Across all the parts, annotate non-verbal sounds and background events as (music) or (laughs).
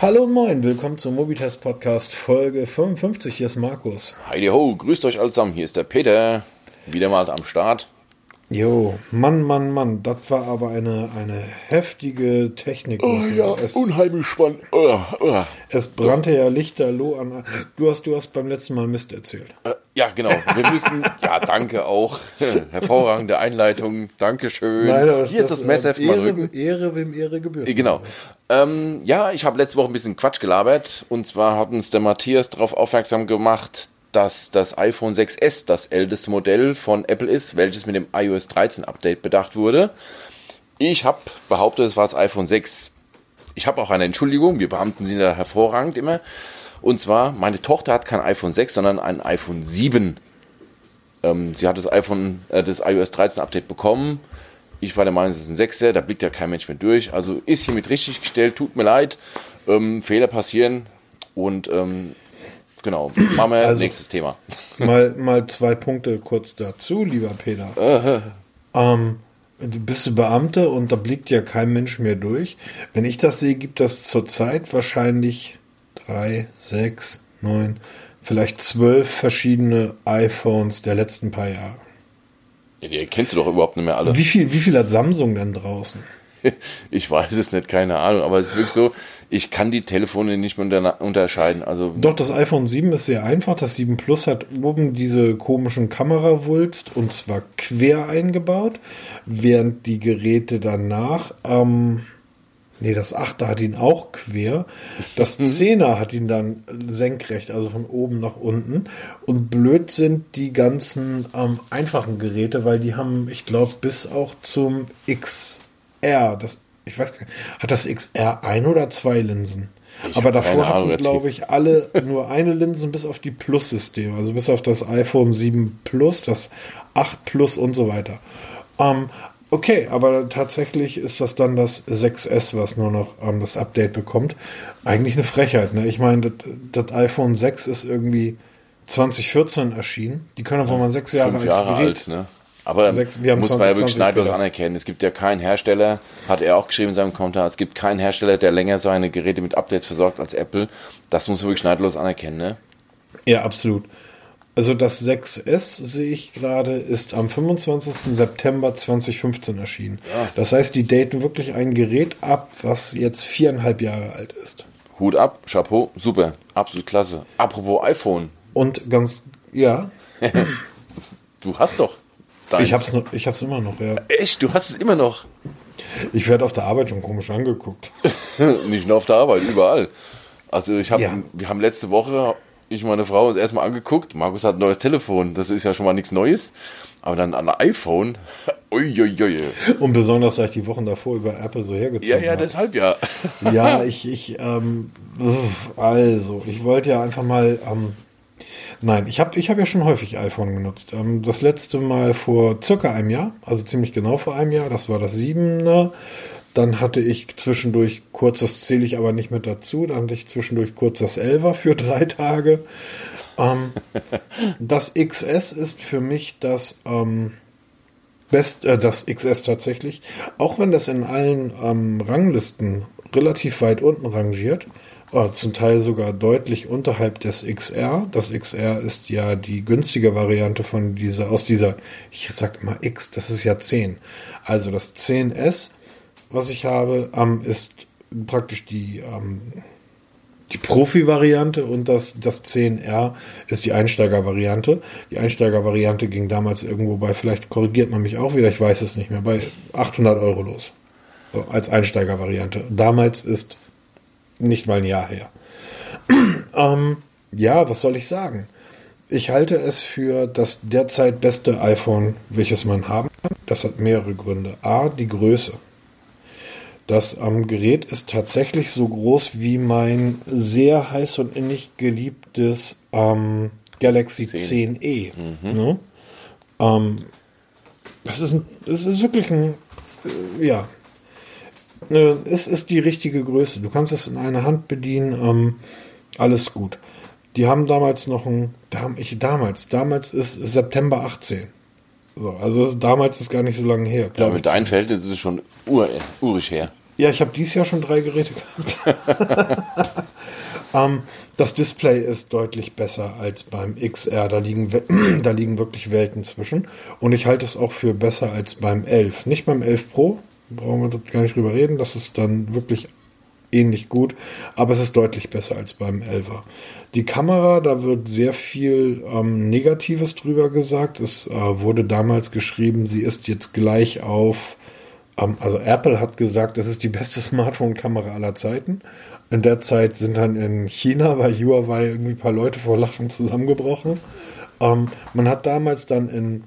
Hallo und moin, willkommen zum Mobitest Podcast Folge 55. Hier ist Markus. Heidi ho, grüßt euch allesamt. Hier ist der Peter. Wieder mal am Start. Jo, Mann, Mann, Mann, das war aber eine, eine heftige Technik. Oh ja, es, unheimlich spannend. Oh, oh. Es brannte ja lichterloh an. Du hast, du hast beim letzten Mal Mist erzählt. Äh, ja, genau. Wir müssen, (laughs) ja, danke auch. (laughs) Hervorragende Einleitung. Dankeschön. Nein, Hier das, ist das Messer äh, Ehre, Ehre, wem Ehre gebührt. Äh, genau. Ähm, ja, ich habe letzte Woche ein bisschen Quatsch gelabert. Und zwar hat uns der Matthias darauf aufmerksam gemacht, dass das iPhone 6S das älteste Modell von Apple ist, welches mit dem iOS 13 Update bedacht wurde. Ich habe behauptet, es war das iPhone 6. Ich habe auch eine Entschuldigung, wir Beamten sind da hervorragend immer. Und zwar, meine Tochter hat kein iPhone 6, sondern ein iPhone 7. Ähm, sie hat das iPhone, äh, das iOS 13 Update bekommen. Ich war der Meinung, es ist ein 6er, da blickt ja kein Mensch mehr durch. Also ist hiermit richtig gestellt, tut mir leid. Ähm, Fehler passieren. Und ähm, Genau, machen wir also, nächstes Thema. Mal, mal zwei Punkte kurz dazu, lieber Peter. ähm, du bist Beamte und da blickt ja kein Mensch mehr durch. Wenn ich das sehe, gibt das zurzeit wahrscheinlich drei, sechs, neun, vielleicht zwölf verschiedene iPhones der letzten paar Jahre. Ja, die kennst du doch überhaupt nicht mehr alle. Wie viel, wie viel hat Samsung denn draußen? (laughs) ich weiß es nicht, keine Ahnung, aber es ist wirklich so, ich kann die Telefone nicht mehr unterscheiden. Also Doch, das iPhone 7 ist sehr einfach. Das 7 Plus hat oben diese komischen Kamerawulst und zwar quer eingebaut, während die Geräte danach, ähm, nee, das 8er hat ihn auch quer. Das 10er hat ihn dann senkrecht, also von oben nach unten. Und blöd sind die ganzen ähm, einfachen Geräte, weil die haben, ich glaube, bis auch zum XR, das ich weiß gar nicht, hat das XR ein oder zwei Linsen? Ich Aber davor hatten, glaube ich, alle (laughs) nur eine Linsen bis auf die Plus-Systeme, also bis auf das iPhone 7 Plus, das 8 Plus und so weiter. Ähm, okay, aber tatsächlich ist das dann das 6S, was nur noch ähm, das Update bekommt. Eigentlich eine Frechheit. Ne? Ich meine, das, iPhone 6 ist irgendwie 2014 erschienen. Die können aber mal sechs Jahre, Jahre als Gerät. alt. Ne? Aber Sechs, muss man ja wirklich neidlos anerkennen. Es gibt ja keinen Hersteller, hat er auch geschrieben in seinem Kommentar, es gibt keinen Hersteller, der länger seine Geräte mit Updates versorgt als Apple. Das muss man wirklich neidlos anerkennen, ne? Ja, absolut. Also das 6S sehe ich gerade, ist am 25. September 2015 erschienen. Ja. Das heißt, die daten wirklich ein Gerät ab, was jetzt viereinhalb Jahre alt ist. Hut ab, Chapeau, super, absolut klasse. Apropos iPhone. Und ganz, ja. (laughs) du hast doch. Deins. Ich hab's, noch, ich hab's immer noch, ja. Echt? Du hast es immer noch? Ich werde auf der Arbeit schon komisch angeguckt. (laughs) Nicht nur auf der Arbeit, überall. Also ich habe, ja. wir haben letzte Woche, ich und meine Frau uns erstmal angeguckt. Markus hat ein neues Telefon, das ist ja schon mal nichts Neues. Aber dann ein iPhone, (laughs) uiuiui. Und besonders, da ich die Wochen davor über Apple so hergezogen habe. Ja, ja, deshalb ja. ja, (laughs) ich, ich, ähm, also, ich wollte ja einfach mal, ähm, Nein, ich habe ich hab ja schon häufig iPhone genutzt. Ähm, das letzte Mal vor circa einem Jahr, also ziemlich genau vor einem Jahr, das war das 7er. Dann hatte ich zwischendurch kurz, das zähle ich aber nicht mit dazu, dann hatte ich zwischendurch kurz das 11er für (laughs) drei Tage. Ähm, das XS ist für mich das ähm, Best, äh, das XS tatsächlich, auch wenn das in allen ähm, Ranglisten relativ weit unten rangiert zum Teil sogar deutlich unterhalb des XR. Das XR ist ja die günstige Variante von dieser, aus dieser, ich sag immer X, das ist ja 10. Also das 10S, was ich habe, ähm, ist praktisch die, ähm, die Profi-Variante und das, das 10R ist die Einsteiger-Variante. Die Einsteiger-Variante ging damals irgendwo bei, vielleicht korrigiert man mich auch wieder, ich weiß es nicht mehr, bei 800 Euro los. So, als Einsteiger-Variante. Damals ist nicht mal ein Jahr her. (clears throat) ähm, ja, was soll ich sagen? Ich halte es für das derzeit beste iPhone, welches man haben kann. Das hat mehrere Gründe. A, die Größe. Das ähm, Gerät ist tatsächlich so groß wie mein sehr heiß und innig geliebtes ähm, Galaxy 10. 10e. Mhm. Ne? Ähm, das, ist das ist wirklich ein, äh, ja, äh, es ist die richtige Größe. Du kannst es in einer Hand bedienen, ähm, alles gut. Die haben damals noch ein, ich, damals, damals ist September 18. So, also damals ist gar nicht so lange her. Ja, mit deinem Verhältnis ist es schon ur, urig her. Ja, ich habe dieses Jahr schon drei Geräte gehabt. (laughs) ähm, das Display ist deutlich besser als beim XR. Da liegen, (clears throat) da liegen wirklich Welten zwischen. Und ich halte es auch für besser als beim 11. Nicht beim 11 Pro, brauchen wir gar nicht drüber reden. Das ist dann wirklich ähnlich gut, aber es ist deutlich besser als beim 11er. Die Kamera, da wird sehr viel ähm, Negatives drüber gesagt. Es äh, wurde damals geschrieben, sie ist jetzt gleich auf, ähm, also Apple hat gesagt, es ist die beste (laughs) Smartphone-Kamera aller Zeiten. In der Zeit sind dann in China bei Huawei irgendwie ein paar Leute vor Lachen zusammengebrochen. Ähm, man hat damals dann in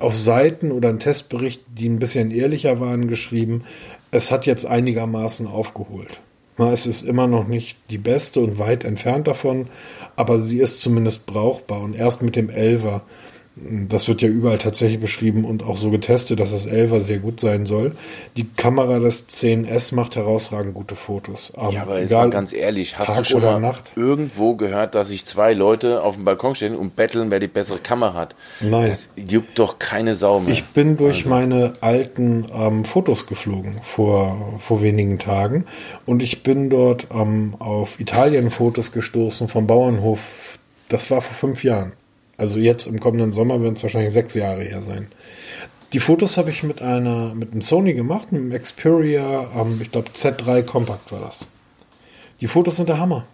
auf Seiten oder ein Testbericht, die ein bisschen ehrlicher waren, geschrieben, es hat jetzt einigermaßen aufgeholt. Es ist immer noch nicht die beste und weit entfernt davon, aber sie ist zumindest brauchbar. Und erst mit dem Elver das wird ja überall tatsächlich beschrieben und auch so getestet, dass das 11er sehr gut sein soll. Die Kamera des 10S macht herausragend gute Fotos. Ähm, ja, aber jetzt mal ganz ehrlich, hast Tag du schon mal Nacht? irgendwo gehört, dass sich zwei Leute auf dem Balkon stehen und betteln, wer die bessere Kamera hat? Nein. Das juckt doch keine Sau mehr. Ich bin durch also. meine alten ähm, Fotos geflogen vor, vor wenigen Tagen und ich bin dort ähm, auf Italien-Fotos gestoßen vom Bauernhof. Das war vor fünf Jahren. Also jetzt im kommenden Sommer werden es wahrscheinlich sechs Jahre her sein. Die Fotos habe ich mit einer, mit einem Sony gemacht, mit einem Xperia, ähm, ich glaube Z3 Compact war das. Die Fotos sind der Hammer.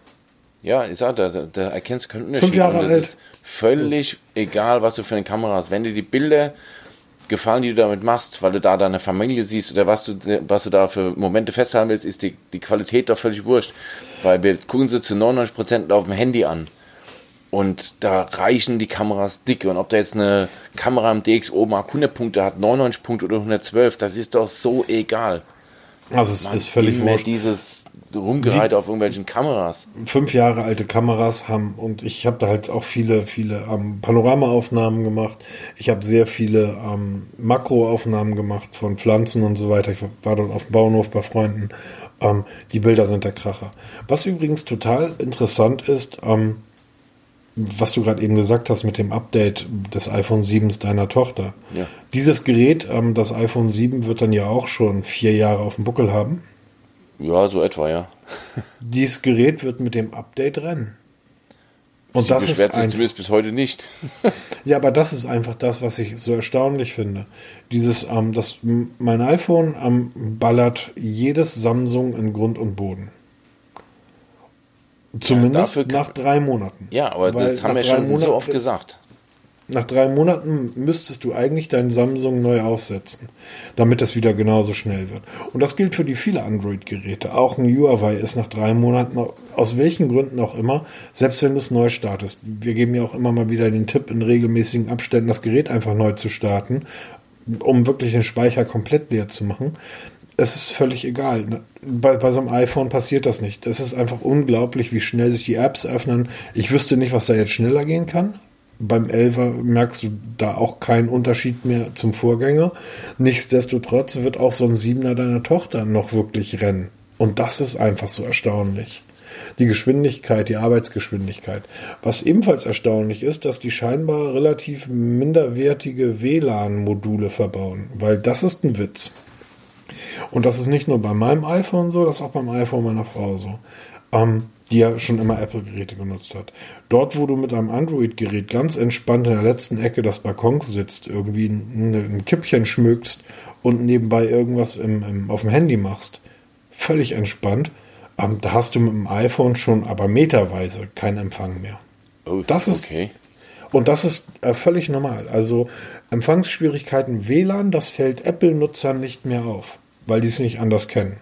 Ja, ich sag, da, da erkennst du keinen Unterschied. Fünf Jahre alt. völlig egal, was du für eine Kamera hast. Wenn dir die Bilder gefallen, die du damit machst, weil du da deine Familie siehst oder was du, was du da für Momente festhalten willst, ist die, die Qualität doch völlig wurscht. Weil wir gucken sie zu 99% auf dem Handy an. Und da reichen die Kameras dicke. Und ob da jetzt eine Kamera im DxO Mark 100 Punkte hat, 99 Punkte oder 112, das ist doch so egal. Also es Man ist völlig wurscht. dieses Rumgereite auf irgendwelchen Kameras. Fünf Jahre alte Kameras haben und ich habe da halt auch viele, viele ähm, Panoramaaufnahmen gemacht. Ich habe sehr viele ähm, Makroaufnahmen gemacht von Pflanzen und so weiter. Ich war dort auf dem Bauernhof bei Freunden. Ähm, die Bilder sind der Kracher. Was übrigens total interessant ist, ähm, was du gerade eben gesagt hast mit dem Update des iPhone 7 deiner Tochter. Ja. Dieses Gerät, ähm, das iPhone 7, wird dann ja auch schon vier Jahre auf dem Buckel haben. Ja, so etwa, ja. (laughs) Dieses Gerät wird mit dem Update rennen. Und Sie das ist einfach, zumindest bis heute nicht. (laughs) ja, aber das ist einfach das, was ich so erstaunlich finde. Dieses, ähm, das, mein iPhone ähm, ballert jedes Samsung in Grund und Boden. Zumindest ja, nach drei Monaten. Ja, aber Weil das haben wir schon Monaten so oft gesagt. Nach drei Monaten müsstest du eigentlich dein Samsung neu aufsetzen, damit das wieder genauso schnell wird. Und das gilt für die viele Android-Geräte. Auch ein Huawei ist nach drei Monaten, aus welchen Gründen auch immer, selbst wenn du es neu startest. Wir geben ja auch immer mal wieder den Tipp, in regelmäßigen Abständen das Gerät einfach neu zu starten, um wirklich den Speicher komplett leer zu machen es ist völlig egal. Ne? Bei, bei so einem iPhone passiert das nicht. Es ist einfach unglaublich, wie schnell sich die Apps öffnen. Ich wüsste nicht, was da jetzt schneller gehen kann. Beim 11er merkst du da auch keinen Unterschied mehr zum Vorgänger. Nichtsdestotrotz wird auch so ein 7er deiner Tochter noch wirklich rennen. Und das ist einfach so erstaunlich. Die Geschwindigkeit, die Arbeitsgeschwindigkeit. Was ebenfalls erstaunlich ist, dass die scheinbar relativ minderwertige WLAN-Module verbauen, weil das ist ein Witz. Und das ist nicht nur bei meinem iPhone so, das ist auch beim iPhone meiner Frau so. Ähm, die ja schon immer Apple-Geräte genutzt hat. Dort, wo du mit einem Android-Gerät ganz entspannt in der letzten Ecke des Balkons sitzt, irgendwie ein, ein Kippchen schmückst und nebenbei irgendwas im, im, auf dem Handy machst, völlig entspannt, ähm, da hast du mit dem iPhone schon aber meterweise keinen Empfang mehr. Oh, das ist okay. Und das ist äh, völlig normal. Also Empfangsschwierigkeiten WLAN, das fällt Apple-Nutzern nicht mehr auf weil die es nicht anders kennen.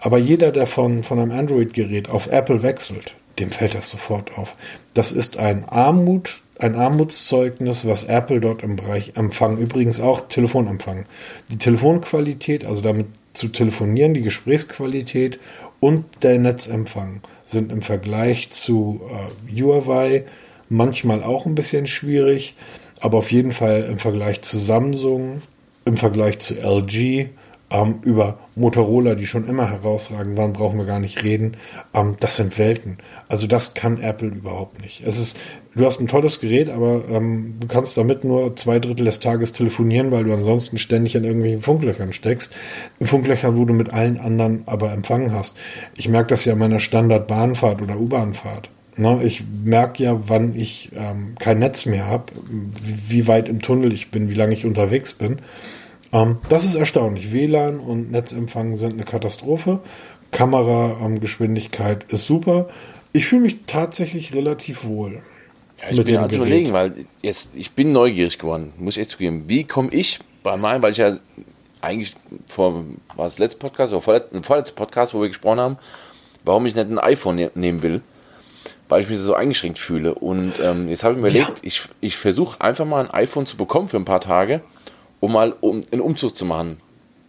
Aber jeder, der von, von einem Android-Gerät auf Apple wechselt, dem fällt das sofort auf. Das ist ein Armut, ein Armutszeugnis, was Apple dort im Bereich Empfang, übrigens auch Telefonempfang. Die Telefonqualität, also damit zu telefonieren, die Gesprächsqualität und der Netzempfang sind im Vergleich zu äh, Huawei manchmal auch ein bisschen schwierig, aber auf jeden Fall im Vergleich zu Samsung, im Vergleich zu LG Ähm, über Motorola, die schon immer herausragend waren, brauchen wir gar nicht reden. Ähm, das sind Welten. Also das kann Apple überhaupt nicht. Es ist, du hast ein tolles Gerät, aber ähm, du kannst damit nur zwei Drittel des Tages telefonieren, weil du ansonsten ständig in irgendwelchen Funklöchern steckst. In Funklöchern, wo du mit allen anderen aber Empfang hast. Ich merke das ja in meiner Standard-Bahnfahrt oder U-Bahnfahrt. Ne, ich merke ja, wann ich ähm, kein Netz mehr habe, wie weit im Tunnel ich bin, wie lange ich unterwegs bin. Ähm, das ist erstaunlich. WLAN und Netzempfang sind eine Katastrophe. Kamerageschwindigkeit ähm, ist super. Ich fühle mich tatsächlich relativ wohl. Ja, ich bin also überlegen, weil jetzt, ich bin neugierig geworden, muss ich echt zugeben. Wie komme ich bei meinem, weil ich ja eigentlich vor, war das letzte Podcast oder vorletzte, vorletzte Podcast, wo wir gesprochen haben, warum ich nicht ein iPhone ne nehmen will, weil ich mich so eingeschränkt fühle. Und ähm, jetzt habe ich mir überlegt, ja. ich, ich versuche einfach mal ein iPhone zu bekommen für ein paar Tage um mal um, einen Umzug zu machen.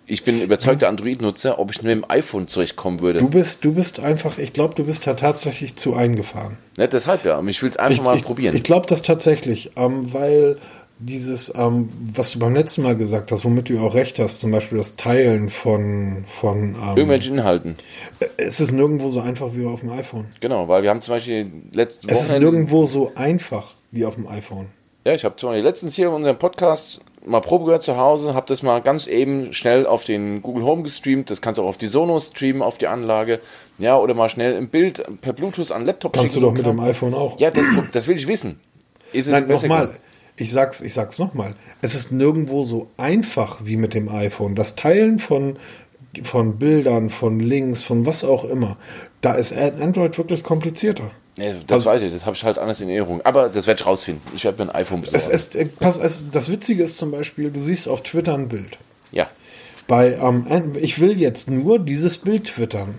Ich bin überzeugter Android-Nutzer, ob ich mit dem iPhone zurechtkommen würde. Du bist, du bist einfach, ich glaube, du bist da tatsächlich zu eingefahren. Ne, deshalb ja. Ich will es einfach ich, mal ich, probieren. Ich glaube das tatsächlich, ähm, weil dieses, ähm, was du beim letzten Mal gesagt hast, womit du auch recht hast, zum Beispiel das Teilen von, von ähm, irgendwelchen Inhalten. Äh, es ist nirgendwo so einfach wie auf dem iPhone. Genau, weil wir haben zum Beispiel letzte Es ist nirgendwo so einfach wie auf dem iPhone. Ja, ich habe zum Beispiel letztens hier in unserem Podcast mal Probe gehört zu Hause, habe das mal ganz eben schnell auf den Google Home gestreamt. Das kannst du auch auf die Sonos streamen, auf die Anlage. Ja, oder mal schnell ein Bild per Bluetooth an Laptop kannst schicken. Kannst du doch mit dem iPhone auch. Ja, das, das will ich wissen. Ist es Nein, nochmal. Ich sag's, ich sag's nochmal. Es ist nirgendwo so einfach wie mit dem iPhone. Das Teilen von, von Bildern, von Links, von was auch immer. Da ist Android wirklich komplizierter. Ja, das also, weiß ich, das habe ich halt anders in Erinnerung. Aber das werde ich rausfinden. Ich habe mir ein iPhone besorgt. Es, es, pass, es, das Witzige ist zum Beispiel, du siehst auf Twitter ein Bild. Ja. Bei, ähm, ich will jetzt nur dieses Bild twittern.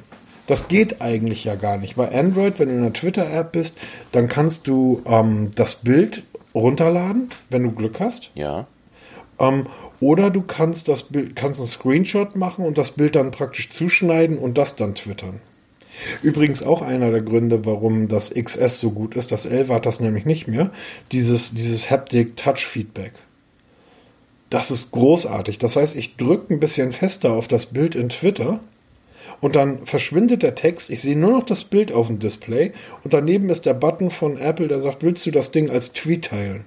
Das geht eigentlich ja gar nicht. Bei Android, wenn du in der Twitter-App bist, dann kannst du ähm, das Bild runterladen, wenn du Glück hast. Ja. Ähm, oder du kannst das Bild, kannst einen Screenshot machen und das Bild dann praktisch zuschneiden und das dann twittern. Übrigens auch einer der Gründe, warum das XS so gut ist. Das 11 hat das nämlich nicht mehr. Dieses, dieses Haptic Touch Feedback. Das ist großartig. Das heißt, ich drücke ein bisschen fester auf das Bild in Twitter und dann verschwindet der Text. Ich sehe nur noch das Bild auf dem Display und daneben ist der Button von Apple, der sagt, willst du das Ding als Tweet teilen?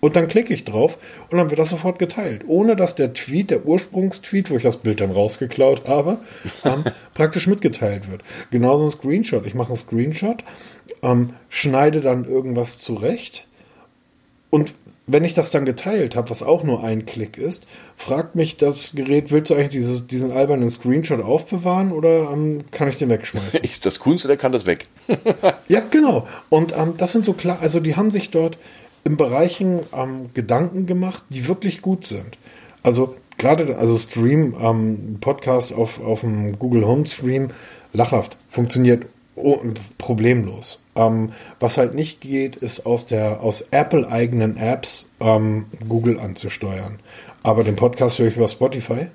Und dann klicke ich drauf und dann wird das sofort geteilt, ohne dass der Tweet, der Ursprungstweet, wo ich das Bild dann rausgeklaut habe, ähm, (laughs) praktisch mitgeteilt wird. Genauso ein Screenshot. Ich mache einen Screenshot, ähm, schneide dann irgendwas zurecht und wenn ich das dann geteilt habe, was auch nur ein Klick ist, fragt mich das Gerät, willst du eigentlich dieses, diesen albernen Screenshot aufbewahren oder ähm, kann ich den wegschmeißen? (laughs) Ist das Kunst oder kann das weg? (laughs) ja, genau. Und ähm, das sind so klar, also die haben sich dort in Bereichen ähm, Gedanken gemacht, die wirklich gut sind. Also gerade, also Stream, ähm, Podcast auf, auf dem Google Home Stream, lachhaft, funktioniert problemlos. Ähm, was halt nicht geht, ist aus der aus Apple eigenen Apps ähm, Google anzusteuern. Aber den Podcast höre ich über Spotify.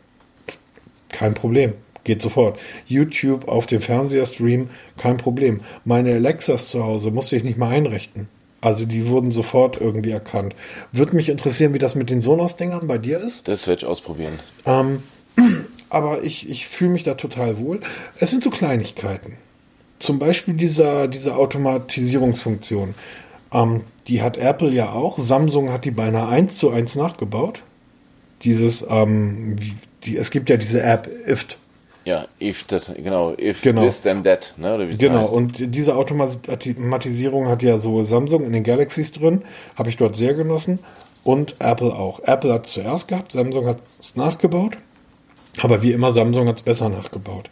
Kein Problem. Geht sofort. YouTube auf dem Fernseher streamen, kein Problem. Meine Alexas zu Hause musste ich nicht mal einrichten. Also die wurden sofort irgendwie erkannt. Würde mich interessieren, wie das mit den Sonos-Dingern bei dir ist. Das werde ich ausprobieren. Ähm, (clears throat) aber ich, ich fühle mich da total wohl. Es sind so Kleinigkeiten. Zum Beispiel dieser, diese Automatisierungsfunktion. Ähm, die hat Apple ja auch. Samsung hat die beinahe eins zu eins nachgebaut. Dieses, ähm, die, es gibt ja diese App IFT. Ja, if that, genau, if genau. this then that, ne? Oder wie genau, heißt. und diese Automatisierung hat ja so Samsung in den Galaxies drin, habe ich dort sehr genossen und Apple auch. Apple hat es zuerst gehabt, Samsung hat es nachgebaut, aber wie immer, Samsung hat es besser nachgebaut.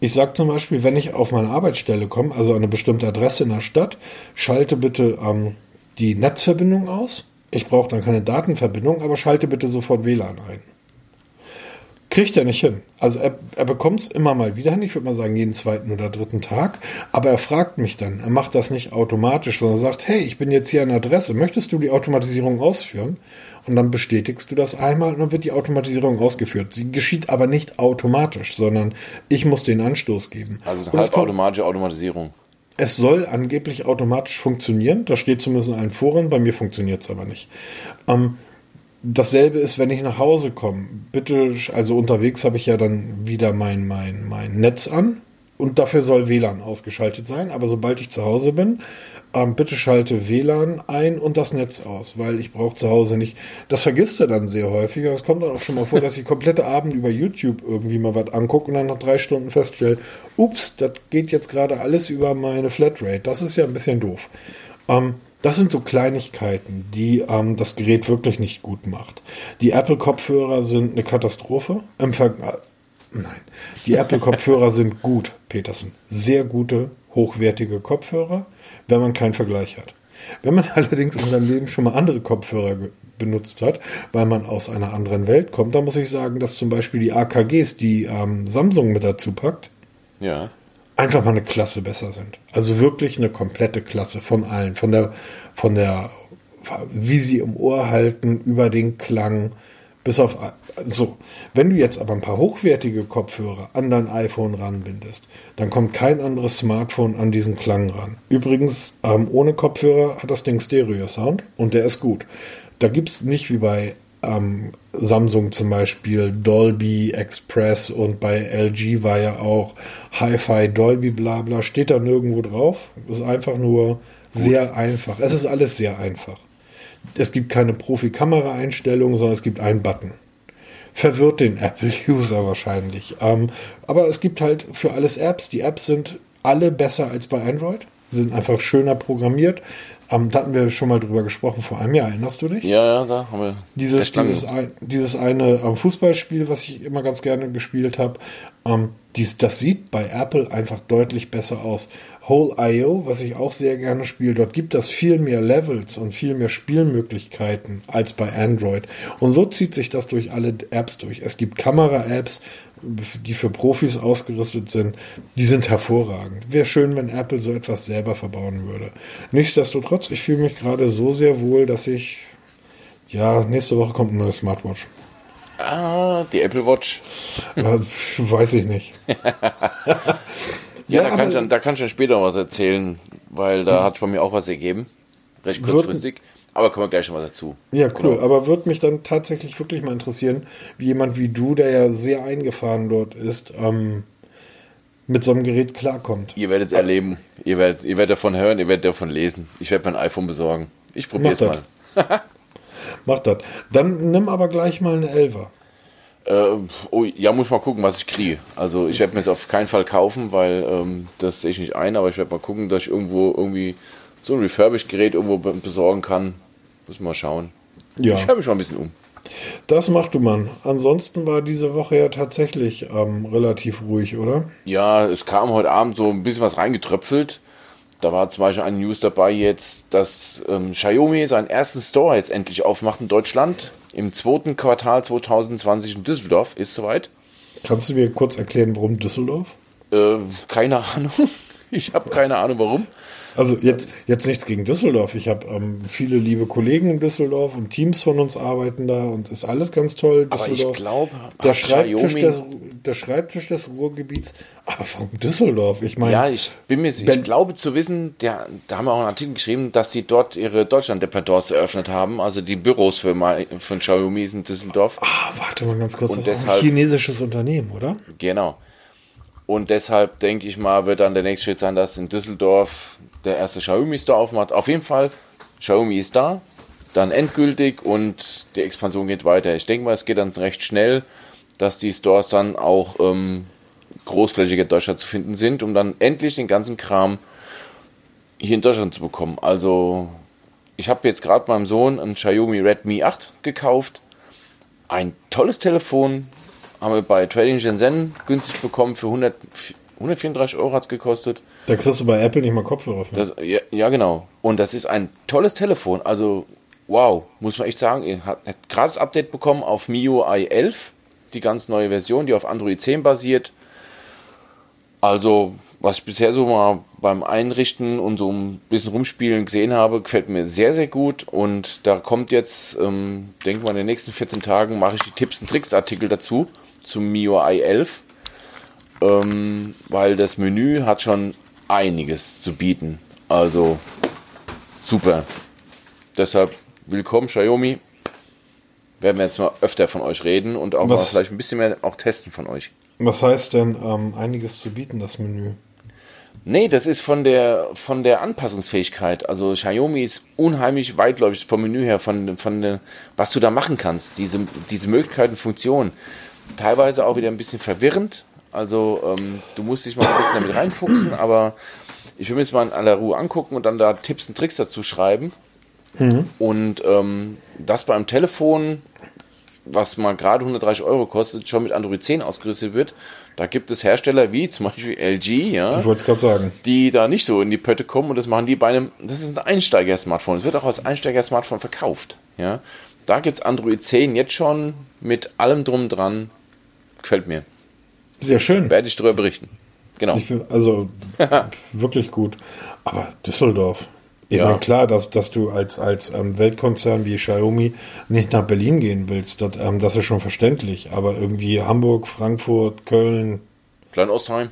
Ich sage zum Beispiel, wenn ich auf meine Arbeitsstelle komme, also eine bestimmte Adresse in der Stadt, schalte bitte ähm, die Netzverbindung aus. Ich brauche dann keine Datenverbindung, aber schalte bitte sofort WLAN ein. Kriegt er nicht hin. Also er, er bekommt es immer mal wieder hin. Ich würde mal sagen, jeden zweiten oder dritten Tag. Aber er fragt mich dann. Er macht das nicht automatisch, sondern sagt, hey, ich bin jetzt hier an Adresse. Möchtest du die Automatisierung ausführen? Und dann bestätigst du das einmal und dann wird die Automatisierung ausgeführt. Sie geschieht aber nicht automatisch, sondern ich muss den Anstoß geben. Also eine halbautomatische Automatisierung. Es soll angeblich automatisch funktionieren. Das steht zumindest in allen Foren. Bei mir funktioniert es aber nicht. Ähm, dasselbe ist, wenn ich nach Hause komme. Bitte, also unterwegs habe ich ja dann wieder mein, mein, mein Netz an und dafür soll WLAN ausgeschaltet sein. Aber sobald ich zu Hause bin, ähm, bitte schalte WLAN ein und das Netz aus, weil ich brauche zu Hause nicht. Das vergisst du dann sehr häufig. Und es kommt dann auch schon mal vor, dass ich komplette Abend über YouTube irgendwie mal was angucke und dann nach drei Stunden feststelle, ups, das geht jetzt gerade alles über meine Flatrate. Das ist ja ein bisschen doof. Ähm, das sind so Kleinigkeiten, die ähm, das Gerät wirklich nicht gut macht. Die Apple-Kopfhörer sind eine Katastrophe. Im Ver Nein, die Apple-Kopfhörer (laughs) sind gut, Petersen. Sehr gute, hochwertige Kopfhörer, wenn man keinen Vergleich hat. Wenn man (laughs) allerdings in seinem Leben schon mal andere Kopfhörer benutzt hat, weil man aus einer anderen Welt kommt, dann muss ich sagen, dass zum Beispiel die AKGs, die ähm, Samsung mit dazu packt, ja. Einfach mal eine Klasse besser sind. Also wirklich eine komplette Klasse von allen. Von der, von der, wie sie im Ohr halten, über den Klang, bis auf so. Wenn du jetzt aber ein paar hochwertige Kopfhörer an dein iPhone ranbindest, dann kommt kein anderes Smartphone an diesen Klang ran. Übrigens, ähm, ohne Kopfhörer hat das Ding Stereo-Sound und der ist gut. Da gibt es nicht wie bei ähm, Samsung zum Beispiel Dolby Express und bei LG war ja auch Hi-Fi Dolby bla bla, steht da nirgendwo drauf. Ist einfach nur sehr einfach. Es ist alles sehr einfach. Es gibt keine Profi-Kamera-Einstellung, sondern es gibt einen Button. Verwirrt den (laughs) Apple-User wahrscheinlich. Ähm, aber es gibt halt für alles Apps. Die Apps sind alle besser als bei Android. Sind einfach schöner programmiert. Ähm, da hatten wir schon mal drüber gesprochen vor einem Jahr, erinnerst du dich? Ja, ja, da haben wir. Dieses, dieses, ein, dieses eine ähm, Fußballspiel, was ich immer ganz gerne gespielt habe, ähm, dies, das sieht bei Apple einfach deutlich besser aus. Whole.io, was ich auch sehr gerne spiele, dort gibt es viel mehr Levels und viel mehr Spielmöglichkeiten als bei Android. Und so zieht sich das durch alle Apps durch. Es gibt Kamera-Apps, die für Profis ausgerüstet sind, die sind hervorragend. Wäre schön, wenn Apple so etwas selber verbauen würde. Nichtsdestotrotz, ich fühle mich gerade so sehr wohl, dass ich, ja, nächste Woche kommt eine neue Smartwatch. Ah, die Apple Watch. Äh, weiß ich nicht. (laughs) ja, (laughs) ja, da, kann ich dann, da kann ich dann später was erzählen, weil da hm. hat von mir auch was ergeben. Recht kurzfristig. Wird, aber kommen wir gleich schon mal dazu. Ja, cool. Genau. Aber würde mich dann tatsächlich wirklich mal interessieren, wie jemand wie du, der ja sehr eingefahren dort ist, ähm, mit so einem Gerät klarkommt. Ihr werdet es erleben. Ihr werdet, ihr werdet davon hören, ihr werdet davon lesen. Ich werde mein iPhone besorgen. Ich probiere es mal. (laughs) (laughs) Mach das. Dann nimm aber gleich mal eine Elfer. Äh, oh, ja, muss mal gucken, was ich kriege. Also ich werde mir es auf keinen Fall kaufen, weil ähm, das sehe ich nicht ein, aber ich werde mal gucken, dass ich irgendwo irgendwie so ein Refurbished-Gerät irgendwo besorgen kann. Muss mal schauen. Ja. Ich höre mich mal ein bisschen um. Das macht du, Mann. Ansonsten war diese Woche ja tatsächlich ähm, relativ ruhig, oder? Ja, es kam heute Abend so ein bisschen was reingetröpfelt. Da war zum Beispiel ein News dabei jetzt, dass ähm, Xiaomi seinen ersten Store jetzt endlich aufmacht in Deutschland. Im zweiten Quartal 2020 in Düsseldorf ist soweit. Kannst du mir kurz erklären, warum Düsseldorf? Äh, keine Ahnung. (laughs) Ich habe keine Ahnung warum. Also jetzt, jetzt nichts gegen Düsseldorf. Ich habe ähm, viele liebe Kollegen in Düsseldorf und Teams von uns arbeiten da und ist alles ganz toll. Aber ich glaube, der Schreibtisch, des, der Schreibtisch des Ruhrgebiets. Aber warum Düsseldorf? Ich meine, ja, ich bin mir, ich glaube zu wissen, der, da haben wir auch einen Artikel geschrieben, dass sie dort ihre Deutschland-Dependance eröffnet haben. Also die Büros für, von Xiaomi sind in Düsseldorf. Ah, warte mal ganz kurz. Und das deshalb, ein chinesisches Unternehmen, oder? Genau. Und deshalb denke ich mal, wird dann der nächste Schritt sein, dass in Düsseldorf der erste Xiaomi Store aufmacht. Auf jeden Fall, Xiaomi ist da, dann endgültig und die Expansion geht weiter. Ich denke mal, es geht dann recht schnell, dass die Stores dann auch ähm, großflächig in Deutschland zu finden sind, um dann endlich den ganzen Kram hier in Deutschland zu bekommen. Also, ich habe jetzt gerade meinem Sohn ein Xiaomi Redmi 8 gekauft. Ein tolles Telefon, haben wir bei Trading Shenzhen günstig bekommen für 100, 134 Euro hat es gekostet. Da kriegst du bei Apple nicht mal Kopfhörer für. Das, ja, ja, genau. Und das ist ein tolles Telefon. Also, wow, muss man echt sagen. Ihr habt gerade das Update bekommen auf MIUI 11, die ganz neue Version, die auf Android 10 basiert. Also, was ich bisher so mal beim Einrichten und so ein bisschen rumspielen gesehen habe, gefällt mir sehr, sehr gut. Und da kommt jetzt, ähm, denke mal, in den nächsten 14 Tagen mache ich die Tipps und Tricks Artikel dazu zum MIUI 11, ähm, weil das Menü hat schon einiges zu bieten. Also super. Deshalb willkommen Xiaomi. werden wir jetzt mal öfter von euch reden und auch Was- mal vielleicht ein bisschen mehr auch testen von euch. Was heißt denn ähm, einiges zu bieten, das Menü? Nee, das ist von der, von der Anpassungsfähigkeit. Also Xiaomi ist unheimlich weitläufig vom Menü her, von, von was du da machen kannst. Diese, diese Möglichkeiten, Funktionen. Teilweise auch wieder ein bisschen verwirrend. Also ähm, du musst dich mal ein bisschen damit reinfuchsen, aber ich will mir das mal in aller Ruhe angucken und dann da Tipps und Tricks dazu schreiben. Und ähm, das beim Telefon, was mal gerade 130 Euro kostet, schon mit Android 10 ausgerüstet wird. Da gibt es Hersteller wie zum Beispiel LG, ja Ich wollte es gerade sagen. die da nicht so in die Pötte kommen und das machen die bei einem, das ist ein Einsteiger-Smartphone. Es wird auch als Einsteiger-Smartphone verkauft. Ja? Da gibt es Android 10 jetzt schon mit allem drum dran. Gefällt mir. Sehr schön. Werde ich darüber berichten. Genau. Bin, also (laughs) wirklich gut. Aber Düsseldorf. Ich Ja. meine, klar, dass, dass du als, als ähm, Weltkonzern wie Xiaomi nicht nach Berlin gehen willst, das, ähm, das ist schon verständlich. Aber irgendwie Hamburg, Frankfurt, Köln, Klein Ostheim.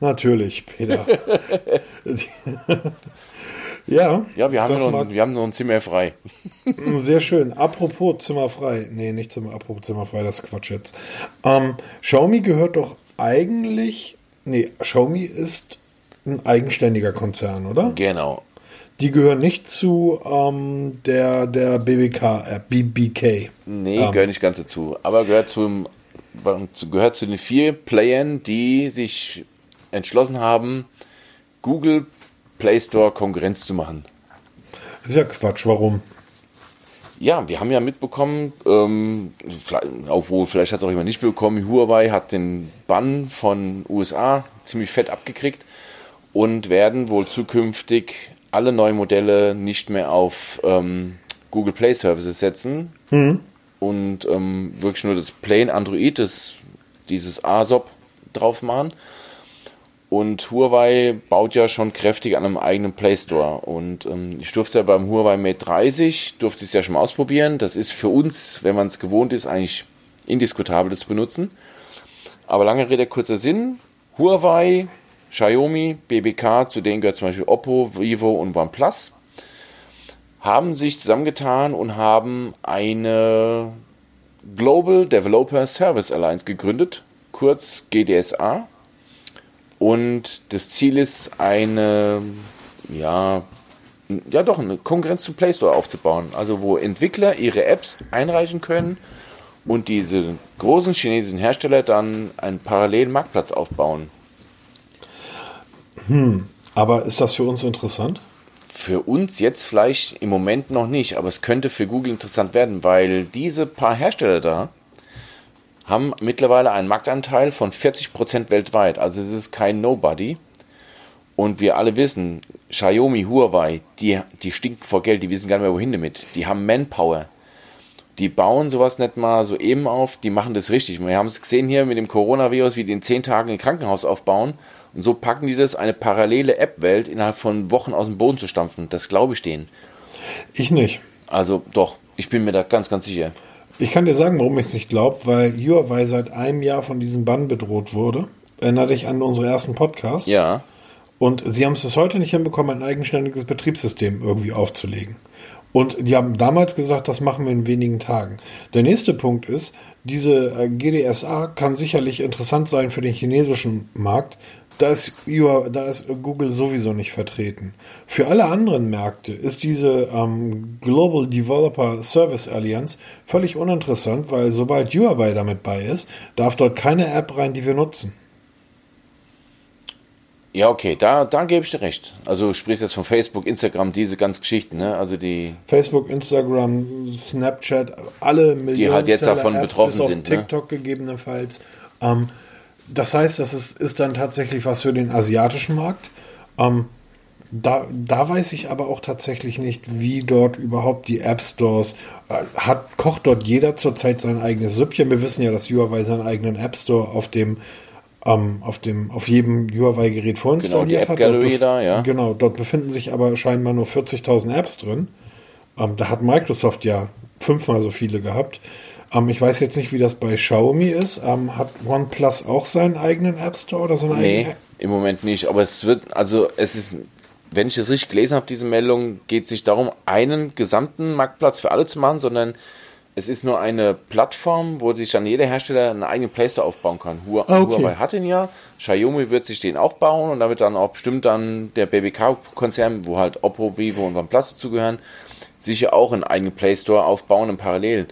natürlich, Peter. (laughs) (laughs) ja, Ja, wir haben, das noch, wir haben noch ein Zimmer frei. (laughs) sehr schön. Apropos Zimmerfrei. Nee, nicht Zimmer, apropos Zimmerfrei, das ist Quatsch jetzt. Ähm, Xiaomi gehört doch eigentlich, nee, Xiaomi ist ein eigenständiger Konzern, oder? Genau. Die gehören nicht zu ähm, der, der BBK-App, BBK. Nee, Ähm, gehört nicht ganz dazu. Aber gehört, zum, zu- gehört zu den vier Playern, die sich entschlossen haben, Google Play Store Konkurrenz zu machen. ist ja Quatsch, warum? Ja, wir haben ja mitbekommen, ähm, obwohl vielleicht hat es auch jemand nicht bekommen, Huawei hat den Bann von USA ziemlich fett abgekriegt und werden wohl zukünftig alle neuen Modelle nicht mehr auf ähm, Google Play Services setzen und ähm, wirklich nur das Plain Android, das, dieses ASOP drauf machen. Und Huawei baut ja schon kräftig an einem eigenen Play Store. Und ähm, ich durfte es ja beim Huawei Mate 30, durfte es ja schon mal ausprobieren. Das ist für uns, wenn man es gewohnt ist, eigentlich indiskutabel, das zu benutzen. Aber lange Rede, kurzer Sinn. Huawei, Xiaomi, BBK, zu denen gehört zum Beispiel Oppo, Vivo und OnePlus, haben sich zusammengetan und haben eine Global Developer Service Alliance gegründet, kurz GDSA. Und das Ziel ist, eine, ja, ja doch, eine Konkurrenz zum Play Store aufzubauen. Also wo Entwickler ihre Apps einreichen können und diese großen chinesischen Hersteller dann einen parallelen Marktplatz aufbauen. Aber ist das für uns interessant? Für uns jetzt vielleicht im Moment noch nicht, aber es könnte für Google interessant werden, weil diese paar Hersteller da haben mittlerweile einen Marktanteil von 40% weltweit. Also es ist kein Nobody. Und wir alle wissen, Xiaomi, Huawei, die, die stinken vor Geld, die wissen gar nicht mehr, wohin damit. Die haben Manpower. Die bauen sowas nicht mal so eben auf, die machen das richtig. Wir haben es gesehen hier mit dem Coronavirus, wie die in zehn Tagen ein Krankenhaus aufbauen. Und so packen die das, eine parallele App-Welt innerhalb von Wochen aus dem Boden zu stampfen. Das glaube ich denen. Ich nicht. Also doch, ich bin mir da ganz, ganz sicher. Ich kann dir sagen, warum ich es nicht glaube, weil Huawei seit einem Jahr von diesem Bann bedroht wurde. Erinnere dich an unsere ersten Podcasts. Ja, Und sie haben es bis heute nicht hinbekommen, ein eigenständiges Betriebssystem irgendwie aufzulegen. Und die haben damals gesagt, das machen wir in wenigen Tagen. Der nächste Punkt ist, diese äh, GDSA kann sicherlich interessant sein für den chinesischen Markt. Da ist, da ist Google sowieso nicht vertreten. Für alle anderen Märkte ist diese ähm, Global Developer Service Alliance völlig uninteressant, weil sobald Huawei damit bei ist, darf dort keine App rein, die wir nutzen. ja, okay, da, da gebe ich dir recht. Also du sprichst jetzt von Facebook, Instagram, diese ganzen Geschichten, ne? Also die, Facebook, Instagram, Snapchat, alle Millionen halt jetzt davon betroffen sind, ne? TikTok gegebenenfalls. Ähm, das heißt, das ist, ist dann tatsächlich was für den asiatischen Markt. Ähm, da, da weiß ich aber auch tatsächlich nicht, wie dort überhaupt die App Stores äh, hat. Kocht dort jeder zurzeit sein eigenes Süppchen? Wir wissen ja, dass Huawei seinen eigenen App Store auf dem ähm, auf dem auf jedem Huawei-Gerät vorinstalliert App hat. Gallery Dort bef- da, ja. Genau, dort befinden sich aber scheinbar nur 40.000 Apps drin. Ähm, da hat Microsoft ja fünfmal so viele gehabt. Ähm, ich weiß jetzt nicht, wie das bei Xiaomi ist. Ähm, hat OnePlus auch seinen eigenen App Store oder so eine nee, eigene im Moment nicht. Aber es wird, also es ist, wenn ich es richtig gelesen habe, diese Meldung, geht es nicht darum, einen gesamten Marktplatz für alle zu machen, sondern es ist nur eine Plattform, wo sich dann jeder Hersteller einen eigenen Play Store aufbauen kann. Hu Ah, okay. Huawei hat ihn ja, Xiaomi wird sich den auch bauen und da wird dann auch bestimmt dann der BBK-Konzern, wo halt Oppo, Vivo und OnePlus dazugehören, sicher auch einen eigenen Play Store aufbauen im Parallelen.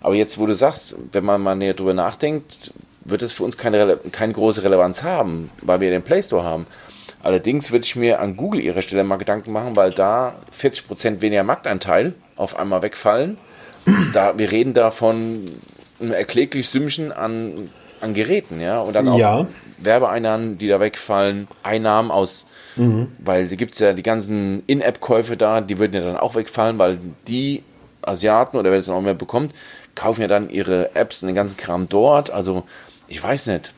Aber jetzt, wo du sagst, wenn man mal näher drüber nachdenkt, wird es für uns keine, keine große Relevanz haben, weil wir den Play Store haben. Allerdings würde ich mir an Google ihrer Stelle mal Gedanken machen, weil da 40% weniger Marktanteil auf einmal wegfallen. Da, wir reden da von einem erkläglich Sümmchen an, an Geräten, ja. Und dann auch Ja. Werbeeinnahmen, die da wegfallen, Einnahmen aus, weil da gibt es ja die ganzen In-App-Käufe da, die würden ja dann auch wegfallen, weil die Asiaten oder wer das auch mehr bekommt, kaufen ja dann ihre Apps und den ganzen Kram dort. Also, ich weiß nicht.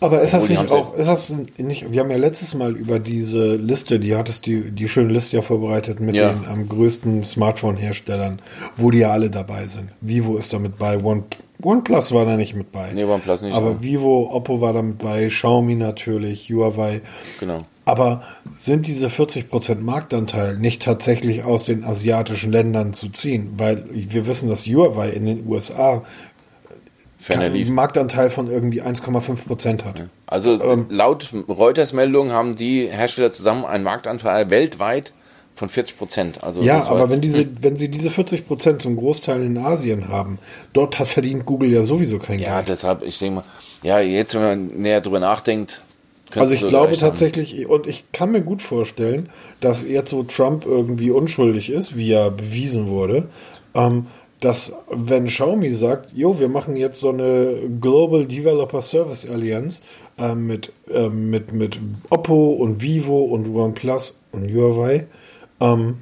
Aber ist das Obwohl, die nicht auch, ist das nicht, wir haben ja letztes Mal über diese Liste, die hattest die, die schöne Liste ja vorbereitet mit Ja. den am größten Smartphone-Herstellern, wo die ja alle dabei sind. Vivo ist da mit bei, One, OnePlus war da nicht mit bei. Nee, OnePlus nicht, Aber ja. Vivo, Oppo war da mit bei, Xiaomi natürlich, Huawei. Genau. Aber sind diese 40% Marktanteil nicht tatsächlich aus den asiatischen Ländern zu ziehen? Weil wir wissen, dass Huawei in den USA einen. Marktanteil von irgendwie 1,5% hat. Also Ähm. laut Reuters-Meldung haben die Hersteller zusammen einen Marktanteil weltweit von 40 Prozent. Also Ja, aber wenn diese, wenn sie diese 40 Prozent zum Großteil in Asien haben, dort hat verdient Google ja sowieso kein ja, Geld. deshalb, ich denke mal, ja, jetzt, wenn man näher drüber nachdenkt, Also ich glaube tatsächlich, und ich kann mir gut vorstellen, dass jetzt so Trump irgendwie unschuldig ist, wie ja bewiesen wurde, ähm, dass wenn Xiaomi sagt, jo, wir machen jetzt so eine Global Developer Service Allianz äh, mit, äh, mit, mit Oppo und Vivo und OnePlus und Huawei, ähm,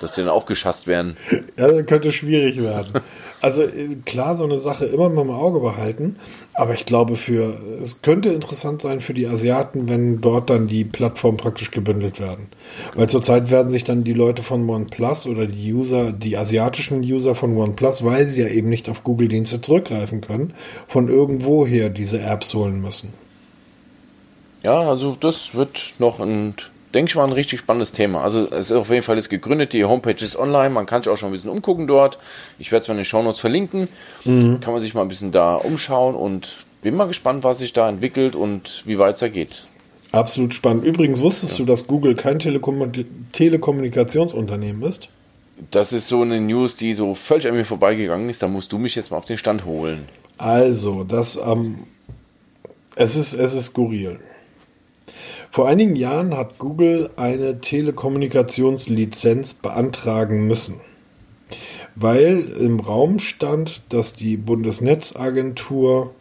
dass die dann auch geschasst werden. Ja, könnte schwierig werden. Also äh, klar, so eine Sache immer mal im Auge behalten, aber ich glaube, für es könnte interessant sein für die Asiaten, wenn dort dann die Plattformen praktisch gebündelt werden. Weil zurzeit werden sich dann die Leute von OnePlus oder die User, die asiatischen User von OnePlus, weil sie ja eben nicht auf Google-Dienste zurückgreifen können, von irgendwoher diese Apps holen müssen. Ja, also das wird noch ein, denke ich mal, ein richtig spannendes Thema. Also es ist auf jeden Fall jetzt gegründet, die Homepage ist online, man kann sich auch schon ein bisschen umgucken dort. Ich werde es mal in den Shownotes verlinken, Mhm. kann man sich mal ein bisschen da umschauen und bin mal gespannt, was sich da entwickelt und wie weit es da geht. Absolut spannend. Übrigens wusstest du, dass Google kein Telekom Telekommunikationsunternehmen ist? Das ist so eine News, die so völlig an mir vorbeigegangen ist. Da musst du mich jetzt mal auf den Stand holen. Also, das, ähm, es ist, es ist skurril. Vor einigen Jahren hat Google eine Telekommunikationslizenz beantragen müssen, weil im Raum stand, dass die Bundesnetzagentur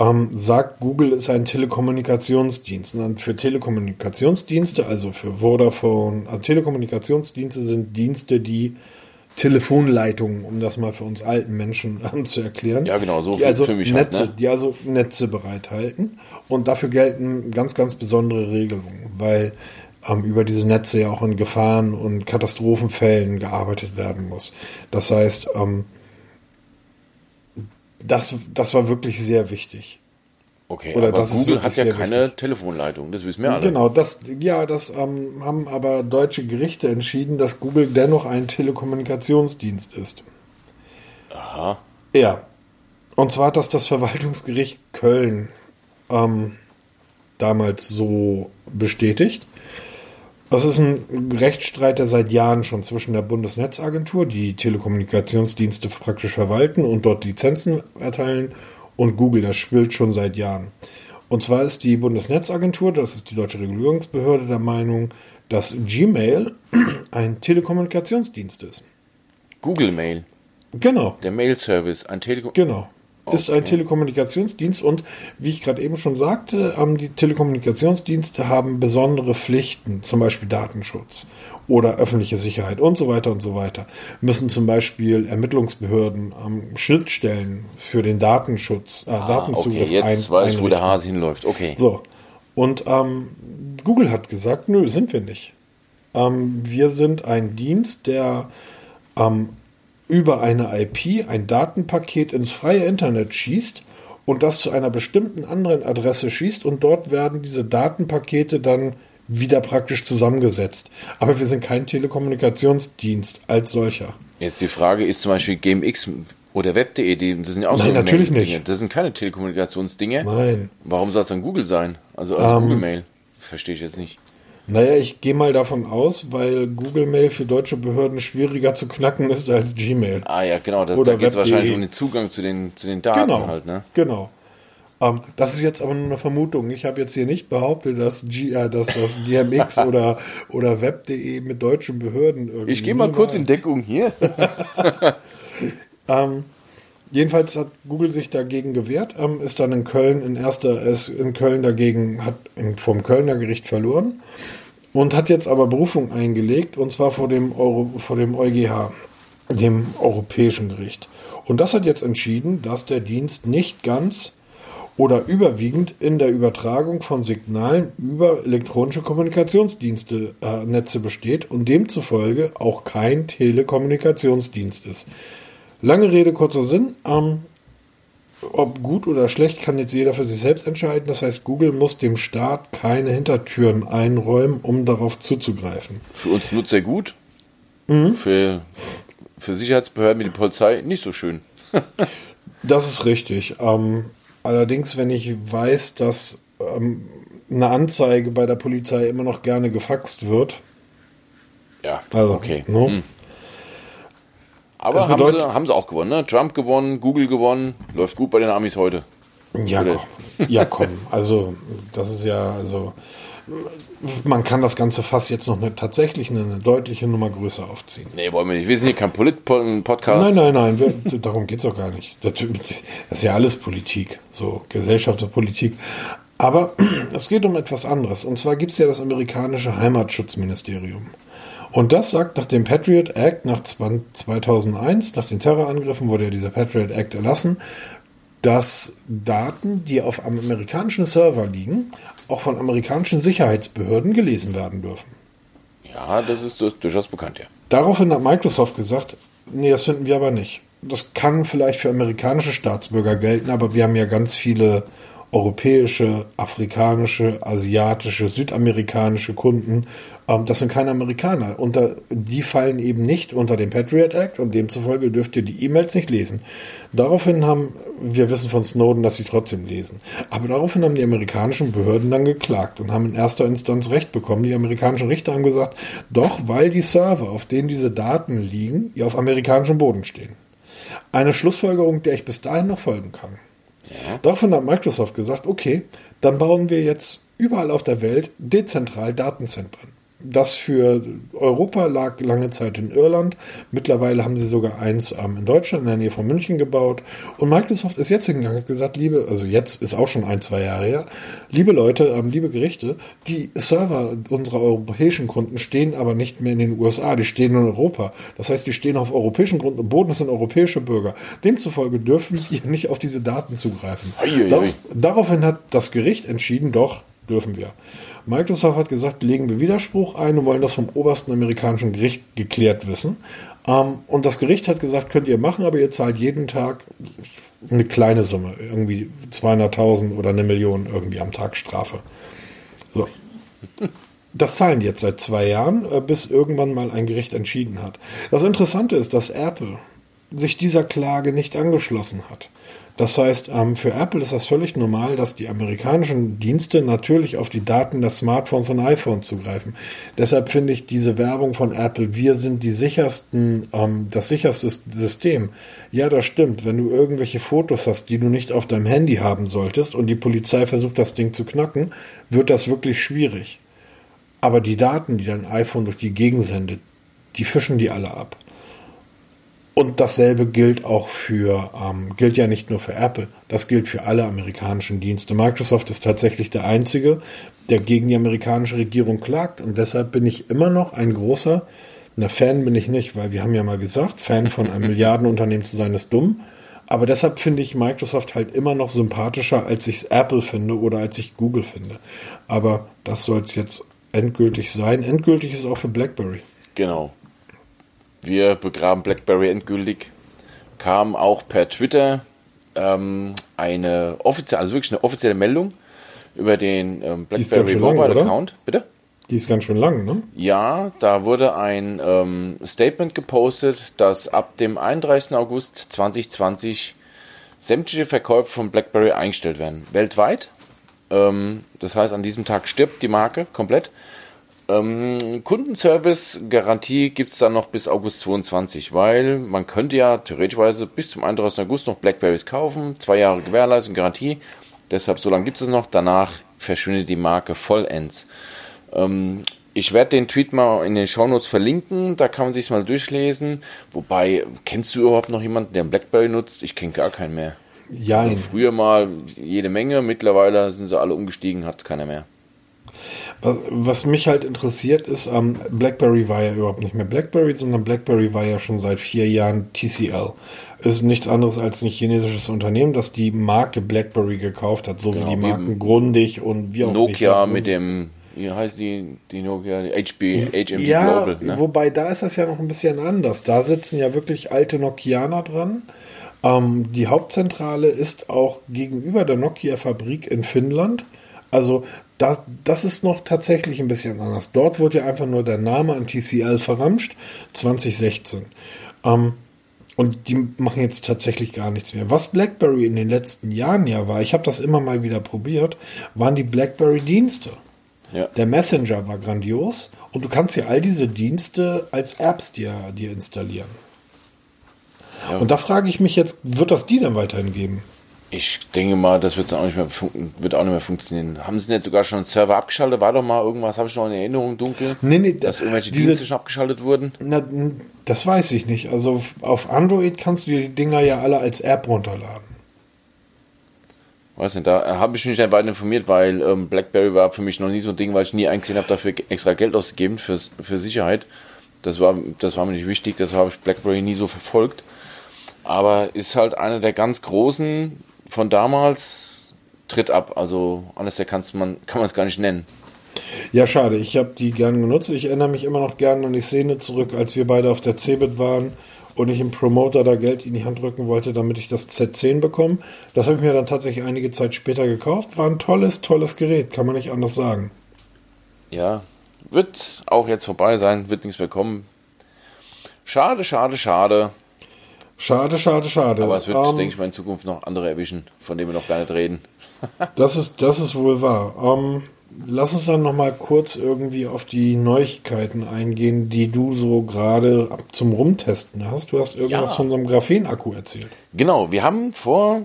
ähm, sagt, Google ist ein Telekommunikationsdienst. Und für Telekommunikationsdienste, also für Vodafone, also Telekommunikationsdienste sind Dienste, die Telefonleitungen, um das mal für uns alten Menschen ähm, (laughs) zu erklären. Ja, genau, so die für- also für mich halt, Netze, ne? die also Netze bereithalten. Und dafür gelten ganz, ganz besondere Regelungen, weil ähm, über diese Netze ja auch in Gefahren und Katastrophenfällen gearbeitet werden muss. Das heißt, ähm, das, das war wirklich sehr wichtig. Okay, Oder aber Google hat ja keine wichtig. Telefonleitung, das wissen wir alle. Genau, das, ja, das ähm, haben aber deutsche Gerichte entschieden, dass Google dennoch ein Telekommunikationsdienst ist. Aha. Ja. Und zwar hat das das Verwaltungsgericht Köln ähm, damals so bestätigt. Das ist ein Rechtsstreit, der seit Jahren schon zwischen der Bundesnetzagentur, die Telekommunikationsdienste praktisch verwalten und dort Lizenzen erteilen, und Google. Das spielt schon seit Jahren. Und zwar ist die Bundesnetzagentur, das ist die deutsche Regulierungsbehörde, der Meinung, dass Gmail (clears throat) ein Telekommunikationsdienst ist. Google Mail, Genau. der Mail-Service, ein Telekom. Genau. Ist ein. Telekommunikationsdienst und wie ich gerade eben schon sagte, ähm, die Telekommunikationsdienste haben besondere Pflichten, zum Beispiel Datenschutz oder öffentliche Sicherheit und so weiter und so weiter. Müssen zum Beispiel Ermittlungsbehörden ähm, Schnittstellen für den Datenschutz, äh, Ah, Datenzugriff okay, jetzt ein, weiß ich, wo einrichten. der Hase hinläuft. Okay. So. Und ähm, Google hat gesagt, nö, sind wir nicht. Ähm, wir sind ein Dienst, der ähm, über eine IP ein Datenpaket ins freie Internet schießt und das zu einer bestimmten anderen Adresse schießt und dort werden diese Datenpakete dann wieder praktisch zusammengesetzt. Aber wir sind kein Telekommunikationsdienst als solcher. Jetzt die Frage ist zum Beispiel GameX oder Web.de, das sind ja auch Nein, so natürlich Mail-Dinge. nicht. Das sind keine Telekommunikationsdinge. Nein. Warum soll es dann Google sein? Also, also Ähm, Google Mail. Verstehe ich jetzt nicht. Naja, ich gehe mal davon aus, weil Google Mail für deutsche Behörden schwieriger zu knacken ist als Gmail. Ah ja, genau, das, Oder da geht es wahrscheinlich um den Zugang zu den, zu den Daten Genau. halt, ne? Genau. Ähm, das ist jetzt aber nur eine Vermutung. Ich habe jetzt hier nicht behauptet, dass, G, äh, dass das GMX (laughs) oder, oder Web.de mit deutschen Behörden irgendwie. Ich gehe mal kurz in Deckung hier. (laughs) (laughs) Jedenfalls hat Google sich dagegen gewehrt, ähm, ist dann in Köln in erster, ist in Köln dagegen, hat in, vom Kölner Gericht verloren und hat jetzt aber Berufung eingelegt und zwar vor dem Euro, vor dem EuGH, dem Europäischen Gericht. Und das hat jetzt entschieden, dass der Dienst nicht ganz oder überwiegend in der Übertragung von Signalen über elektronische Kommunikationsdienste äh, Netze besteht und demzufolge auch kein Telekommunikationsdienst ist. Lange Rede, kurzer Sinn. Ähm, ob gut oder schlecht, kann jetzt jeder für sich selbst entscheiden. Das heißt, Google muss dem Staat keine Hintertüren einräumen, um darauf zuzugreifen. Für uns Nutzer gut. Mhm. Für, für Sicherheitsbehörden wie die Polizei nicht so schön. Das ist richtig. Ähm, allerdings, wenn ich weiß, dass ähm, eine Anzeige bei der Polizei immer noch gerne gefaxt wird, Ja, also, okay. ne? Hm. Aber haben, bedeutet- sie, haben sie auch gewonnen, ne? Trump gewonnen, Google gewonnen. Läuft gut bei den Amis heute. Ja, Oder- komm. ja, komm. Also, das ist ja, also, man kann das ganze Fass jetzt noch eine, tatsächlich eine, eine deutliche Nummer größer aufziehen. Nee, wollen wir nicht. Wir sind hier kein Polit-Podcast. Nein, nein, nein, wir, (laughs) darum geht's auch gar nicht. Das, das ist ja alles Politik, so Gesellschaft und Politik. Aber (clears throat) es geht um etwas anderes. Und zwar gibt's ja das amerikanische Heimatschutzministerium. Und das sagt nach dem Patriot Act nach 20- 2001, nach den Terrorangriffen wurde ja dieser Patriot Act erlassen, dass Daten, die auf einem amerikanischen Server liegen, auch von amerikanischen Sicherheitsbehörden gelesen werden dürfen. Ja, das ist durchaus bekannt, ja. Daraufhin hat Microsoft gesagt, nee, das finden wir aber nicht. Das kann vielleicht für amerikanische Staatsbürger gelten, aber wir haben ja ganz viele europäische, afrikanische, asiatische, südamerikanische Kunden. Ähm, das sind keine Amerikaner. Unter, die fallen eben nicht unter den Patriot Act und demzufolge dürft ihr die E-Mails nicht lesen. Daraufhin haben, wir wissen von Snowden, dass sie trotzdem lesen. Aber daraufhin haben die amerikanischen Behörden dann geklagt und haben in erster Instanz Recht bekommen. Die amerikanischen Richter haben gesagt, doch, weil die Server, auf denen diese Daten liegen, ja auf amerikanischem Boden stehen. Eine Schlussfolgerung, der ich bis dahin noch folgen kann. Daraufhin hat Microsoft gesagt, okay, dann bauen wir jetzt überall auf der Welt dezentral Datenzentren. Das für Europa lag lange Zeit in Irland. Mittlerweile haben sie sogar eins ähm, in Deutschland in der Nähe von München gebaut. Und Microsoft ist jetzt hingegangen und hat gesagt, liebe, also jetzt ist auch schon ein, zwei Jahre her, liebe Leute, ähm, liebe Gerichte, die Server unserer europäischen Kunden stehen aber nicht mehr in den USA, die stehen in Europa. Das heißt, die stehen auf europäischen Grund und Boden, das sind europäische Bürger. Demzufolge dürfen ihr nicht auf diese Daten zugreifen. Uiuiui. Dar daraufhin hat das Gericht entschieden, doch, dürfen wir. Microsoft hat gesagt, legen wir Widerspruch ein und wollen das vom obersten amerikanischen Gericht geklärt wissen. Ähm, und das Gericht hat gesagt, könnt ihr machen, aber ihr zahlt jeden Tag eine kleine Summe, irgendwie 200.000 oder eine Million irgendwie am Tag Strafe. So. Das zahlen jetzt seit zwei Jahren, äh, bis irgendwann mal ein Gericht entschieden hat. Das Interessante ist, dass Apple sich dieser Klage nicht angeschlossen hat. Das heißt, ähm, für Apple ist das völlig normal, dass die amerikanischen Dienste natürlich auf die Daten der Smartphones und iPhones zugreifen. Deshalb finde ich diese Werbung von Apple, wir sind die sichersten, ähm, das sicherste System. Ja, das stimmt. Wenn du irgendwelche Fotos hast, die du nicht auf deinem Handy haben solltest und die Polizei versucht, das Ding zu knacken, wird das wirklich schwierig. Aber die Daten, die dein iPhone durch die Gegend sendet, die fischen die alle ab. Und dasselbe gilt auch für, ähm, gilt ja nicht nur für Apple, das gilt für alle amerikanischen Dienste. Microsoft ist tatsächlich der einzige, der gegen die amerikanische Regierung klagt. Und deshalb bin ich immer noch ein großer, na Fan bin ich nicht, weil wir haben ja mal gesagt, Fan von einem (laughs) Milliardenunternehmen zu sein ist dumm. Aber deshalb finde ich Microsoft halt immer noch sympathischer, als ich es Apple finde oder als ich Google finde. Aber das soll es jetzt endgültig sein. Endgültig ist es auch für BlackBerry. Genau. Wir begraben BlackBerry endgültig. Kam auch per Twitter ähm, eine offizielle, also wirklich eine offizielle Meldung über den ähm, BlackBerry lang, Mobile oder? Account. Bitte? Die ist ganz schön lang, ne? Ja, da wurde ein ähm, Statement gepostet, dass ab dem 31. August 2020 sämtliche Verkäufe von BlackBerry eingestellt werden. Weltweit. Ähm, das heißt, an diesem Tag stirbt die Marke komplett. Ähm, Kundenservice, Garantie gibt es dann noch bis August 22, weil man könnte ja theoretischweise bis zum 31. August noch Blackberries kaufen, zwei Jahre Gewährleistung, Garantie. Deshalb, so lange gibt es noch. Danach verschwindet die Marke vollends. Ähm, ich werde den Tweet mal in den Shownotes verlinken, da kann man sich mal durchlesen. Wobei, kennst du überhaupt noch jemanden, der ein Blackberry nutzt? Ich kenne gar keinen mehr. Ja. Also früher mal jede Menge, mittlerweile sind sie alle umgestiegen, hat keiner mehr. Was, mich halt interessiert ist, ähm, BlackBerry war ja überhaupt nicht mehr BlackBerry, sondern BlackBerry war ja schon seit vier Jahren TCL. Ist nichts anderes als ein chinesisches Unternehmen, das die Marke BlackBerry gekauft hat, so genau, wie die Marken Grundig und wie auch Nokia mit dem wie heißt die, die Nokia, die HB, HMD ja, Global. Ne? Wobei da ist das ja noch ein bisschen anders. Da sitzen ja wirklich alte Nokianer dran. Ähm, die Hauptzentrale ist auch gegenüber der Nokia-Fabrik in Finnland. Also das, das ist noch tatsächlich ein bisschen anders. Dort wurde ja einfach nur der Name an TCL verramscht, 2016. Ähm, und die machen jetzt tatsächlich gar nichts mehr. Was BlackBerry in den letzten Jahren ja war, ich habe das immer mal wieder probiert, waren die BlackBerry-Dienste. Ja. Der Messenger war grandios und du kannst ja all diese Dienste als Apps dir, dir installieren. Ja. Und da frage ich mich jetzt, wird das die dann weiterhin geben? Ich denke mal, das wird auch nicht mehr wird auch nicht mehr funktionieren. Haben sie denn jetzt sogar schon einen Server abgeschaltet? War doch mal irgendwas, habe ich noch in Erinnerung dunkel? Nee, nee, dass irgendwelche diese, Dienste schon abgeschaltet wurden? Na, das weiß ich nicht. Also auf Android kannst du die Dinger ja alle als App runterladen. Weiß nicht, da habe ich mich nicht weiter informiert, weil ähm, BlackBerry war für mich noch nie so ein Ding, weil ich nie eingesehen habe, dafür extra Geld auszugeben für, für Sicherheit. Das war, das war mir nicht wichtig, das habe ich BlackBerry nie so verfolgt. Aber ist halt einer der ganz großen von damals tritt ab. Also alles der kannst man, kann man es gar nicht nennen. Ja, schade. Ich habe die gerne genutzt. Ich erinnere mich immer noch gerne an die Szene zurück, als wir beide auf der CeBIT waren und ich im Promoter da Geld in die Hand drücken wollte, damit ich das Z10 bekomme. Das habe ich mir dann tatsächlich einige Zeit später gekauft. War ein tolles, tolles Gerät, kann man nicht anders sagen. Ja, wird auch jetzt vorbei sein, wird nichts mehr kommen. Schade, schade, schade. Schade, schade, schade. Aber es wird, ähm, denke ich mal, in Zukunft noch andere erwischen, von denen wir noch gar nicht reden. (laughs) das, ist, das ist wohl wahr. Ähm, lass uns dann noch mal kurz irgendwie auf die Neuigkeiten eingehen, die du so gerade zum Rumtesten hast. Du hast irgendwas ja. von so einem Graphen-Akku erzählt. Genau, wir haben vor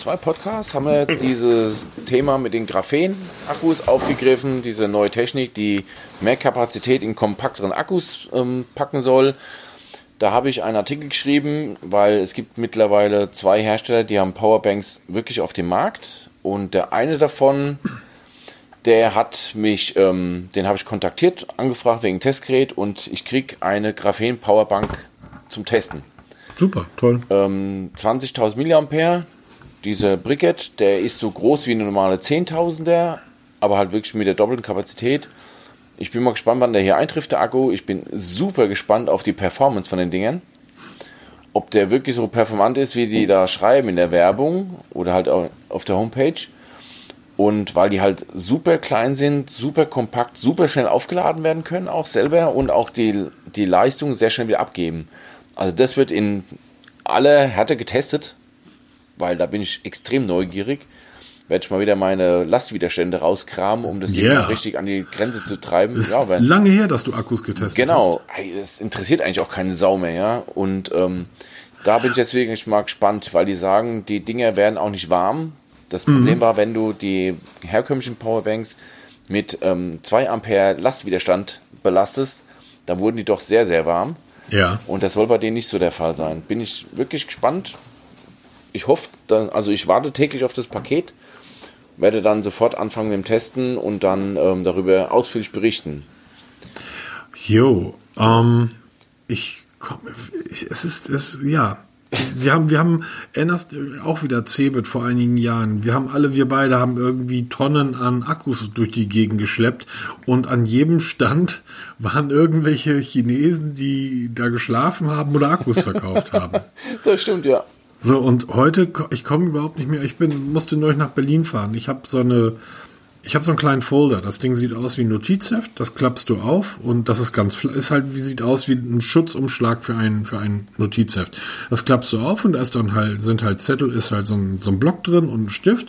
zwei Podcasts haben wir jetzt dieses Thema mit den Graphen-Akkus aufgegriffen, diese neue Technik, die mehr Kapazität in kompakteren Akkus ähm, packen soll. Da habe ich einen Artikel geschrieben, weil es gibt mittlerweile zwei Hersteller, die haben Powerbanks wirklich auf dem Markt. Und der eine davon, der hat mich, ähm, den habe ich kontaktiert, angefragt wegen Testgerät und ich kriege eine Graphen Powerbank zum Testen. Super, toll. Ähm, 20.000 Milliampere. Dieser Briquette, der ist so groß wie eine normale 10.000er, aber halt wirklich mit der doppelten Kapazität. Ich bin mal gespannt, wann der hier eintrifft, der Akku. Ich bin super gespannt auf die Performance von den Dingen. Ob der wirklich so performant ist, wie die da schreiben in der Werbung oder halt auf der Homepage. Und weil die halt super klein sind, super kompakt, super schnell aufgeladen werden können, auch selber und auch die, die Leistung sehr schnell wieder abgeben. Also das wird in aller Härte getestet, weil da bin ich extrem neugierig werde ich mal wieder meine Lastwiderstände rauskramen, um das yeah. Ding richtig an die Grenze zu treiben. Ist ja, weil, lange her, dass du Akkus getestet genau, hast. Genau, das interessiert eigentlich auch keine Sau mehr, ja. Und ähm, da bin ich jetzt wirklich mal gespannt, weil die sagen, die Dinger werden auch nicht warm. Das mhm. Problem war, wenn du die herkömmlichen Powerbanks mit ähm, 2 Ampere Lastwiderstand belastest, dann wurden die doch sehr, sehr warm. Ja. Und das soll bei denen nicht so der Fall sein. Bin ich wirklich gespannt. Ich hoffe, dann, also ich warte täglich auf das Paket werde dann sofort anfangen mit dem Testen und dann ähm, darüber ausführlich berichten. Jo, ähm, ich komme, es ist, es, ja, wir haben, wir haben, erinnerst auch wieder Cebit vor einigen Jahren. Wir haben alle, wir beide haben irgendwie Tonnen an Akkus durch die Gegend geschleppt und an jedem Stand waren irgendwelche Chinesen, die da geschlafen haben oder Akkus verkauft haben. (laughs) das stimmt, ja. So, und heute, ich komme überhaupt nicht mehr, ich bin, musste nur nach Berlin fahren. Ich habe so eine, ich habe so einen kleinen Folder. Das Ding sieht aus wie ein Notizheft. Das klappst du auf und das ist ganz ist halt wie sieht aus wie ein Schutzumschlag für ein für ein Notizheft. Das klappst du auf und da ist dann halt sind halt Zettel, ist halt so ein, so ein Block drin und ein Stift.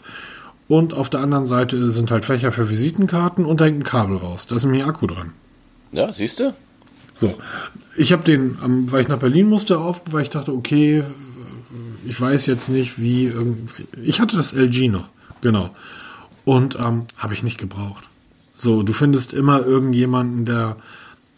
Und auf der anderen Seite sind halt Fächer für Visitenkarten und da hängt ein Kabel raus. Da ist nämlich ein Akku dran. Ja, siehst du? So, ich habe den, weil ich nach Berlin musste, auf, weil ich dachte, okay, ich weiß jetzt nicht, wie. Ich hatte das LG noch, genau. Und ähm, habe ich nicht gebraucht. So, du findest immer irgendjemanden, der,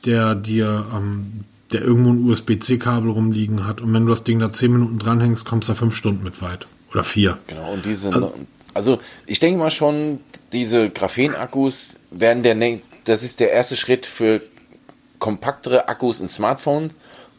der dir, ähm, der irgendwo ein USB-C-Kabel rumliegen hat. Und wenn du das Ding da zehn Minuten dranhängst, kommst du da fünf Stunden mit weit. Oder vier. Genau, und diese. Also, also ich denke mal schon, diese Graphen-Akkus werden der, das ist der erste Schritt für kompaktere Akkus in Smartphones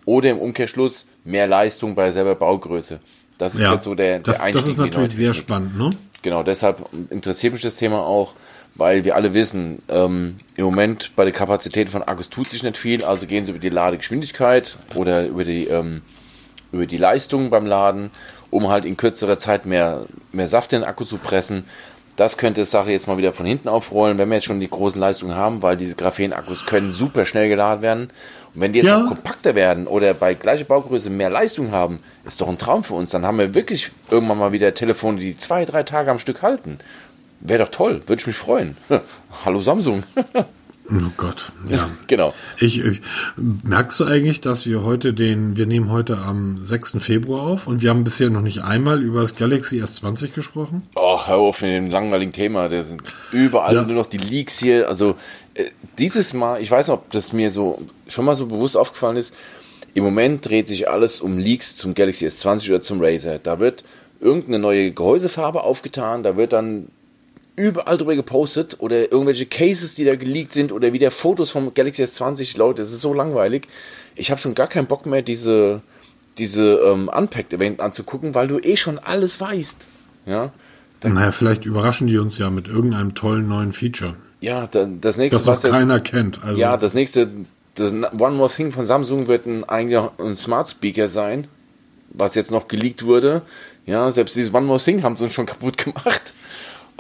oder im Umkehrschluss mehr Leistung bei selber Baugröße. Das ist ja, jetzt so der, der das, Einstieg. Das ist natürlich sehr spannend, ne? Genau, deshalb interessiert mich das Thema auch, weil wir alle wissen, ähm, im Moment bei der Kapazität von Akkus tut sich nicht viel, also gehen sie über die Ladegeschwindigkeit oder über die, ähm, über die Leistung beim Laden, um halt in kürzerer Zeit mehr, mehr Saft in den Akku zu pressen. Das könnte Sache jetzt mal wieder von hinten aufrollen, wenn wir jetzt schon die großen Leistungen haben, weil diese Graphen-Akkus können super schnell geladen werden. Und wenn die jetzt ja. noch kompakter werden oder bei gleicher Baugröße mehr Leistung haben, ist doch ein Traum für uns. Dann haben wir wirklich irgendwann mal wieder Telefone, die zwei, drei Tage am Stück halten. Wäre doch toll, würde ich mich freuen. (laughs) Hallo Samsung. (laughs) Oh Gott, ja. genau. Ich, ich, merkst du eigentlich, dass wir heute den, wir nehmen heute am 6. Februar auf und wir haben bisher noch nicht einmal über das Galaxy S20 gesprochen? Oh, hör auf mit dem langweiligen Thema. Da sind überall ja. nur noch die Leaks hier. Also äh, dieses Mal, ich weiß nicht, ob das mir so schon mal so bewusst aufgefallen ist. Im Moment dreht sich alles um Leaks zum Galaxy S20 oder zum Razer. Da wird irgendeine neue Gehäusefarbe aufgetan, da wird dann überall drüber gepostet oder irgendwelche Cases, die da geleakt sind oder wieder Fotos vom Galaxy S20. Leute, es ist so langweilig. Ich habe schon gar keinen Bock mehr, diese, diese ähm, Unpacked-Event anzugucken, weil du eh schon alles weißt. Ja. Dann, naja, vielleicht überraschen die uns ja mit irgendeinem tollen neuen Feature. Ja, dann, das nächste, das was keiner ja, kennt. Also. Ja, das nächste, das One More Thing von Samsung wird ein, eigentlich ein Smart Speaker sein, was jetzt noch geleakt wurde. Ja, selbst dieses One More Thing haben sie uns schon (laughs) kaputt gemacht.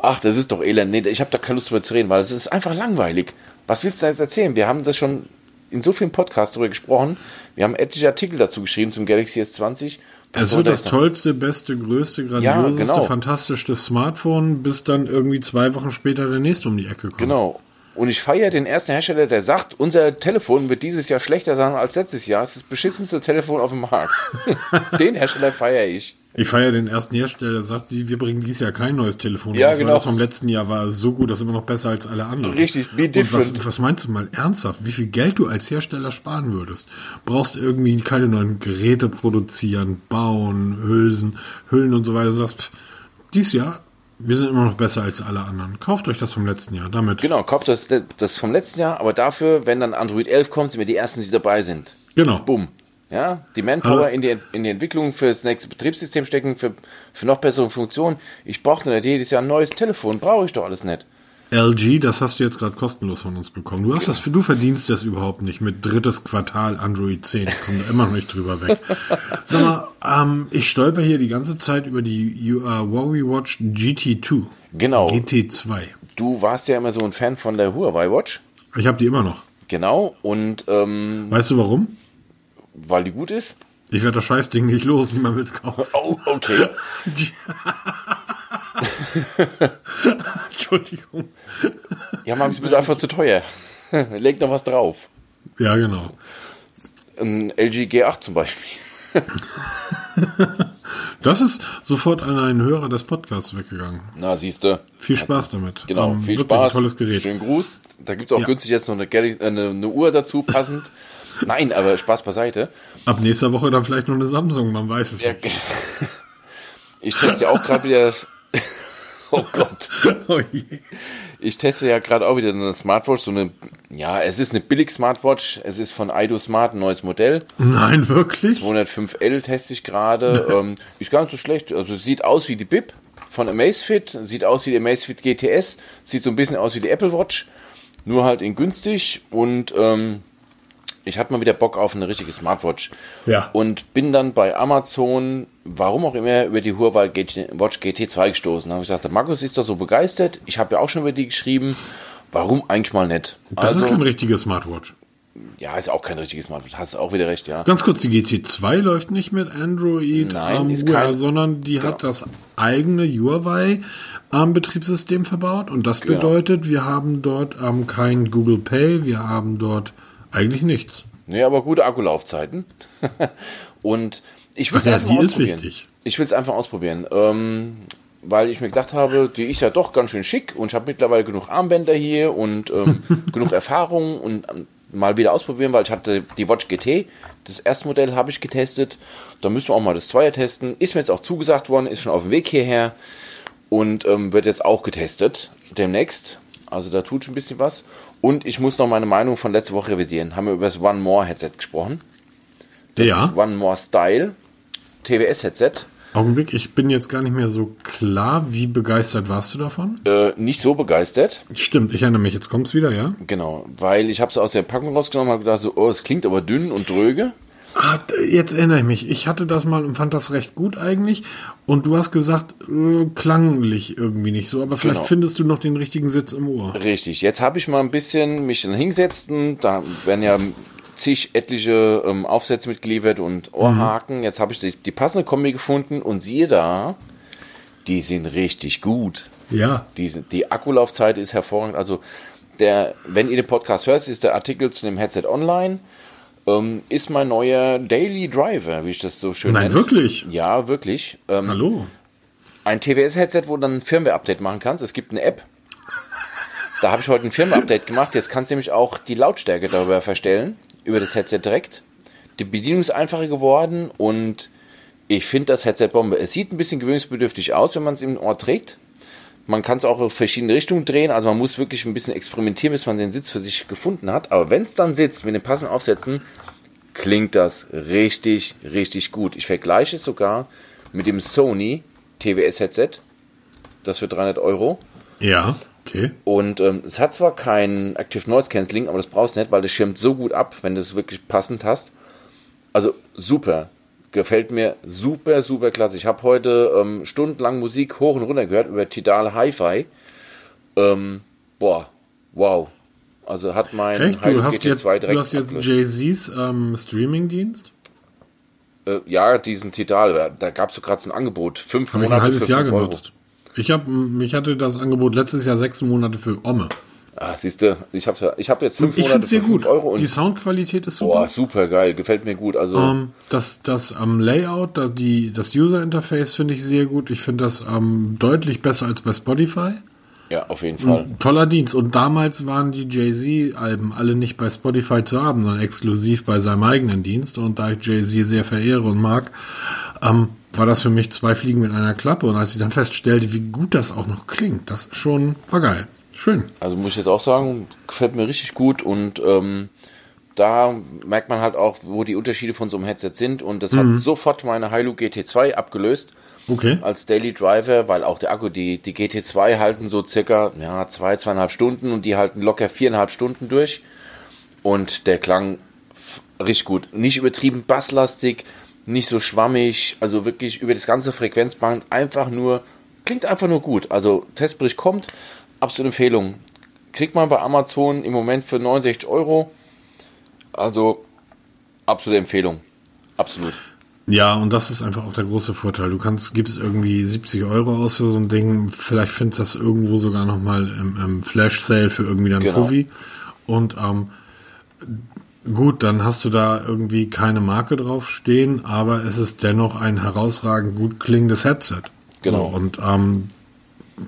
Ach, das ist doch elend. Nee, ich habe da keine Lust drüber zu reden, weil es ist einfach langweilig. Was willst du jetzt erzählen? Wir haben das schon in so vielen Podcasts darüber gesprochen. Wir haben etliche Artikel dazu geschrieben zum Galaxy S20. Was es wird das, das tollste, beste, größte, grandioseste, ja, genau. fantastischste Smartphone, bis dann irgendwie zwei Wochen später der nächste um die Ecke kommt. Genau. Und ich feiere den ersten Hersteller, der sagt, unser Telefon wird dieses Jahr schlechter sein als letztes Jahr. Es ist das beschissenste Telefon auf dem Markt. (laughs) den Hersteller feiere ich. Ich feiere den ersten Hersteller, der sagt, wir bringen dieses Jahr kein neues Telefon ja, raus, genau. das vom letzten Jahr war so gut, das ist immer noch besser als alle anderen. Richtig, be different. Was, was, meinst du mal ernsthaft, wie viel Geld du als Hersteller sparen würdest? Brauchst irgendwie keine neuen Geräte produzieren, bauen, Hülsen, Hüllen und so weiter. Du sagst, pff, dieses Jahr, wir sind immer noch besser als alle anderen. Kauft euch das vom letzten Jahr, damit. Genau, kauft das, das vom letzten Jahr, aber dafür, wenn dann Android 11 kommt, sind wir die Ersten, die dabei sind. Genau. Bumm. Ja, die Manpower in die, in die Entwicklung für das nächste Betriebssystem stecken, für, für noch bessere Funktionen. Ich brauche nicht jedes Jahr ein neues Telefon, brauche ich doch alles nicht. LG, das hast du jetzt gerade kostenlos von uns bekommen. Du hast das, du verdienst das überhaupt nicht mit drittes Quartal Android 10. Ich komme da immer noch nicht drüber weg. Sag mal, ähm, ich stolper hier die ganze Zeit über die uh, Huawei Watch GT2. Genau. GT2. Du warst ja immer so ein Fan von der Huawei Watch. Ich habe die immer noch. Genau. Und ähm, weißt du warum? Weil die gut ist? Ich werde das Scheißding nicht los, niemand will es kaufen. Oh, okay. (laughs) Entschuldigung. Ja, Max, du bist einfach zu teuer. (laughs) Leg noch was drauf. Ja, genau. Ein LG G8 zum Beispiel. (laughs) Das ist sofort an einen Hörer des Podcasts weggegangen. Na, siehst du. Viel Spaß damit. Genau, ähm, viel Spaß. tolles Gerät. Schönen Gruß. Da gibt es auch ja. günstig jetzt noch eine, eine, eine Uhr dazu, passend. Nein, aber Spaß beiseite. Ab nächster Woche dann vielleicht noch eine Samsung, man weiß es ja, nicht. (laughs) Ich teste ja auch gerade wieder. (laughs) oh Gott. (laughs) Oh je. Ich teste ja gerade auch wieder eine Smartwatch, so eine, ja, es ist eine billig Smartwatch, es ist von Ido Smart, ein neues Modell. Nein, wirklich? 205L teste ich gerade, ähm, ist gar nicht so schlecht, also sieht aus wie die Bip von Amazfit, sieht aus wie die Amazfit GTS, sieht so ein bisschen aus wie die Apple Watch, nur halt in günstig und ähm, ich hatte mal wieder Bock auf eine richtige Smartwatch. Ja. Und bin dann bei Amazon, warum auch immer, über die Huawei GT, Watch GT2 gestoßen. Da habe ich gesagt, der Markus ist doch so begeistert. Ich habe ja auch schon über die geschrieben. Warum eigentlich mal nicht? Das ist kein richtige Smartwatch. ja, ist auch kein richtiges Smartwatch. Hast auch wieder recht, ja. Ganz kurz, die GT2 läuft nicht mit Android Nein, ist kein- sondern die hat das eigene Huawei ähm, Betriebssystem verbaut und das Genau. bedeutet, wir haben dort ähm, kein Google Pay, wir haben dort eigentlich nichts. Nee, aber gute Akkulaufzeiten. (laughs) und ich will es ja, einfach die ist ausprobieren. wichtig. Ich will es einfach ausprobieren. Ähm, weil ich mir gedacht habe, die ist ja doch ganz schön schick und ich habe mittlerweile genug Armbänder hier und ähm, (laughs) genug Erfahrung und ähm, mal wieder ausprobieren, weil ich hatte die Watch GT, das erste Modell habe ich getestet. Da müssen wir auch mal das Zweier testen. Ist mir jetzt auch zugesagt worden, ist schon auf dem Weg hierher und ähm, wird jetzt auch getestet demnächst. Also da tut schon ein bisschen was. Und ich muss noch meine Meinung von letzter Woche revidieren. Haben wir über das One More Headset gesprochen. Das Ja. One More Style TWS Headset. Augenblick, ich bin jetzt gar nicht mehr so klar, wie begeistert warst du davon? Äh, nicht so begeistert. Stimmt, ich erinnere mich, jetzt kommt's wieder, ja? Genau, weil ich habe es aus der Packung rausgenommen und habe gedacht, so, oh, es klingt aber dünn und dröge. Ah, jetzt erinnere ich mich. Ich hatte das mal und fand das recht gut eigentlich. Und du hast gesagt, äh, klanglich irgendwie nicht so. Aber vielleicht Genau. findest du noch den richtigen Sitz im Ohr. Richtig, jetzt habe ich mal ein bisschen mich hingesetzt. Da werden ja zig etliche ähm, Aufsätze mitgeliefert und Ohrhaken. Jetzt habe ich die, die passende Kombi gefunden und siehe da, die sind richtig gut. Ja. Die, sind, die Akkulaufzeit ist hervorragend. Also, der, wenn ihr den Podcast hört, ist der Artikel zu dem Headset online. Ähm, ist mein neuer Daily Driver, wie ich das so schön Nein, nenne. wirklich? Ja, wirklich. Ähm, Hallo. ein TWS-Headset, wo du dann ein Firmware-Update machen kannst. Es gibt eine App. Da habe ich heute ein Firmware-Update gemacht. Jetzt kannst du nämlich auch die Lautstärke darüber verstellen, über das Headset direkt. Die Bedienung ist einfacher geworden und ich finde das Headset Bombe. Es sieht ein bisschen gewöhnungsbedürftig aus, wenn man es im Ohr trägt. Man kann es auch auf verschiedene Richtungen drehen, also man muss wirklich ein bisschen experimentieren, bis man den Sitz für sich gefunden hat. Aber wenn es dann sitzt mit den passenden Aufsätzen, klingt das richtig, richtig gut. Ich vergleiche es sogar mit dem Sony TWS-Headset. Das für 300 Euro. Ja, okay. Und ähm, es hat zwar kein Active Noise Cancelling, aber das brauchst du nicht, weil das schirmt so gut ab, wenn du es wirklich passend hast. Also super. Gefällt mir super, super klasse. Ich habe heute ähm, stundenlang Musik hoch und runter gehört über Tidal Hi-Fi. Ähm, boah, wow. Also hat mein Echt? Du hast GT2 jetzt, direkt du hast jetzt. Jay-Z's ähm, Streaming-Dienst? äh, Ja, diesen Tidal, da gab es so gerade so ein Angebot. Fünf Habe ich ein Monate halbes für Jahr fünf Euro. genutzt. Ich, hab, ich hatte das Angebot letztes Jahr sechs Monate für Omme. Ah, siehst du, ich habe ja, ich hab jetzt fünf Ich finde Monate es sehr gut. Euro und Die Soundqualität ist super. boah, super geil, gefällt mir gut. Also Ähm, das das ähm, Layout, da die, das User Interface finde ich sehr gut. Ich finde das ähm, deutlich besser als bei Spotify. ja, auf jeden Fall. Toller Dienst. Und damals waren die Jay-Z-Alben alle nicht bei Spotify zu haben, sondern exklusiv bei seinem eigenen Dienst. Und da ich Jay-Z sehr verehre und mag, ähm, war das für mich zwei Fliegen mit einer Klappe. Und als ich dann feststellte, wie gut das auch noch klingt, das schon war geil. Schön. Also muss ich jetzt auch sagen, gefällt mir richtig gut und ähm, da merkt man halt auch, wo die Unterschiede von so einem Headset sind und das Mhm. hat sofort meine Hilo GT2 abgelöst Okay. als Daily Driver, weil auch der Akku, die, die GT2 halten so circa ja, zwei, zweieinhalb Stunden und die halten locker viereinhalb Stunden durch und der Klang richtig gut. Nicht übertrieben basslastig, nicht so schwammig, also wirklich über das ganze Frequenzband einfach nur, klingt einfach nur gut. Also Testbericht kommt, absolute Empfehlung. Kriegt man bei Amazon im Moment für 69 Euro. Also absolute Empfehlung. Absolut. Ja, und das ist einfach auch der große Vorteil. Du kannst, gibst irgendwie 70 Euro aus für so ein Ding. Vielleicht findest du das irgendwo sogar nochmal im, im Flash-Sale für irgendwie deinen Genau. Und ähm, gut, dann hast du da irgendwie keine Marke drauf stehen, aber es ist dennoch ein herausragend gut klingendes Headset. Genau. So, und ähm,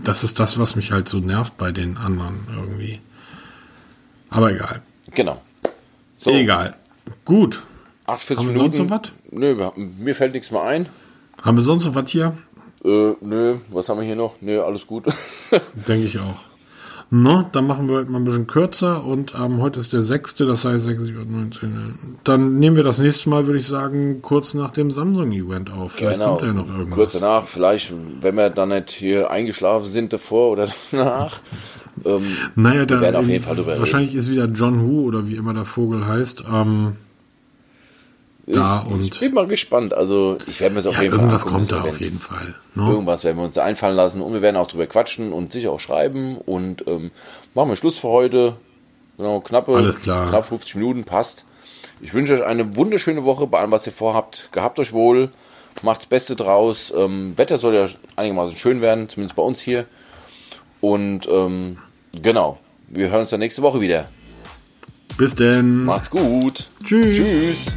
das ist das, was mich halt so nervt bei den anderen irgendwie. Aber egal. Genau. So, Egal. Gut. 48 Haben wir Minuten. sonst noch was? Nö, wir mir fällt nichts mehr ein. Haben wir sonst noch was hier? Äh, nö, was haben wir hier noch? Nö, alles gut. (laughs) Denke ich auch. No, dann machen wir heute mal ein bisschen kürzer und ähm, heute ist der 6., das heißt 6, 7, 8, 9, 10. Dann nehmen wir das nächste Mal, würde ich sagen, kurz nach dem Samsung-Event auf. Vielleicht genau. kommt ja noch irgendwas. Kurz danach, vielleicht, wenn wir dann nicht hier eingeschlafen sind davor oder danach. Ähm, Naja, da wir werden auf jeden Fall drüber wahrscheinlich ist wieder John Who oder wie immer der Vogel heißt. Ähm, da ich, und ich bin mal gespannt. Also ich werde mir es auf ja, jeden Fall irgendwas kommt da Event. auf jeden Fall. Ne? Irgendwas werden wir uns einfallen lassen und wir werden auch drüber quatschen und sicher auch schreiben. Und ähm, machen wir Schluss für heute. Genau, knappe, Alles klar. knapp 50 Minuten passt. Ich wünsche euch eine wunderschöne Woche bei allem, was ihr vorhabt. Gehabt euch wohl, macht's Beste draus. Ähm, Wetter soll ja einigermaßen schön werden, zumindest bei uns hier. Und ähm, genau, wir hören uns dann nächste Woche wieder. Bis denn. Macht's gut. Tschüss. Tschüss.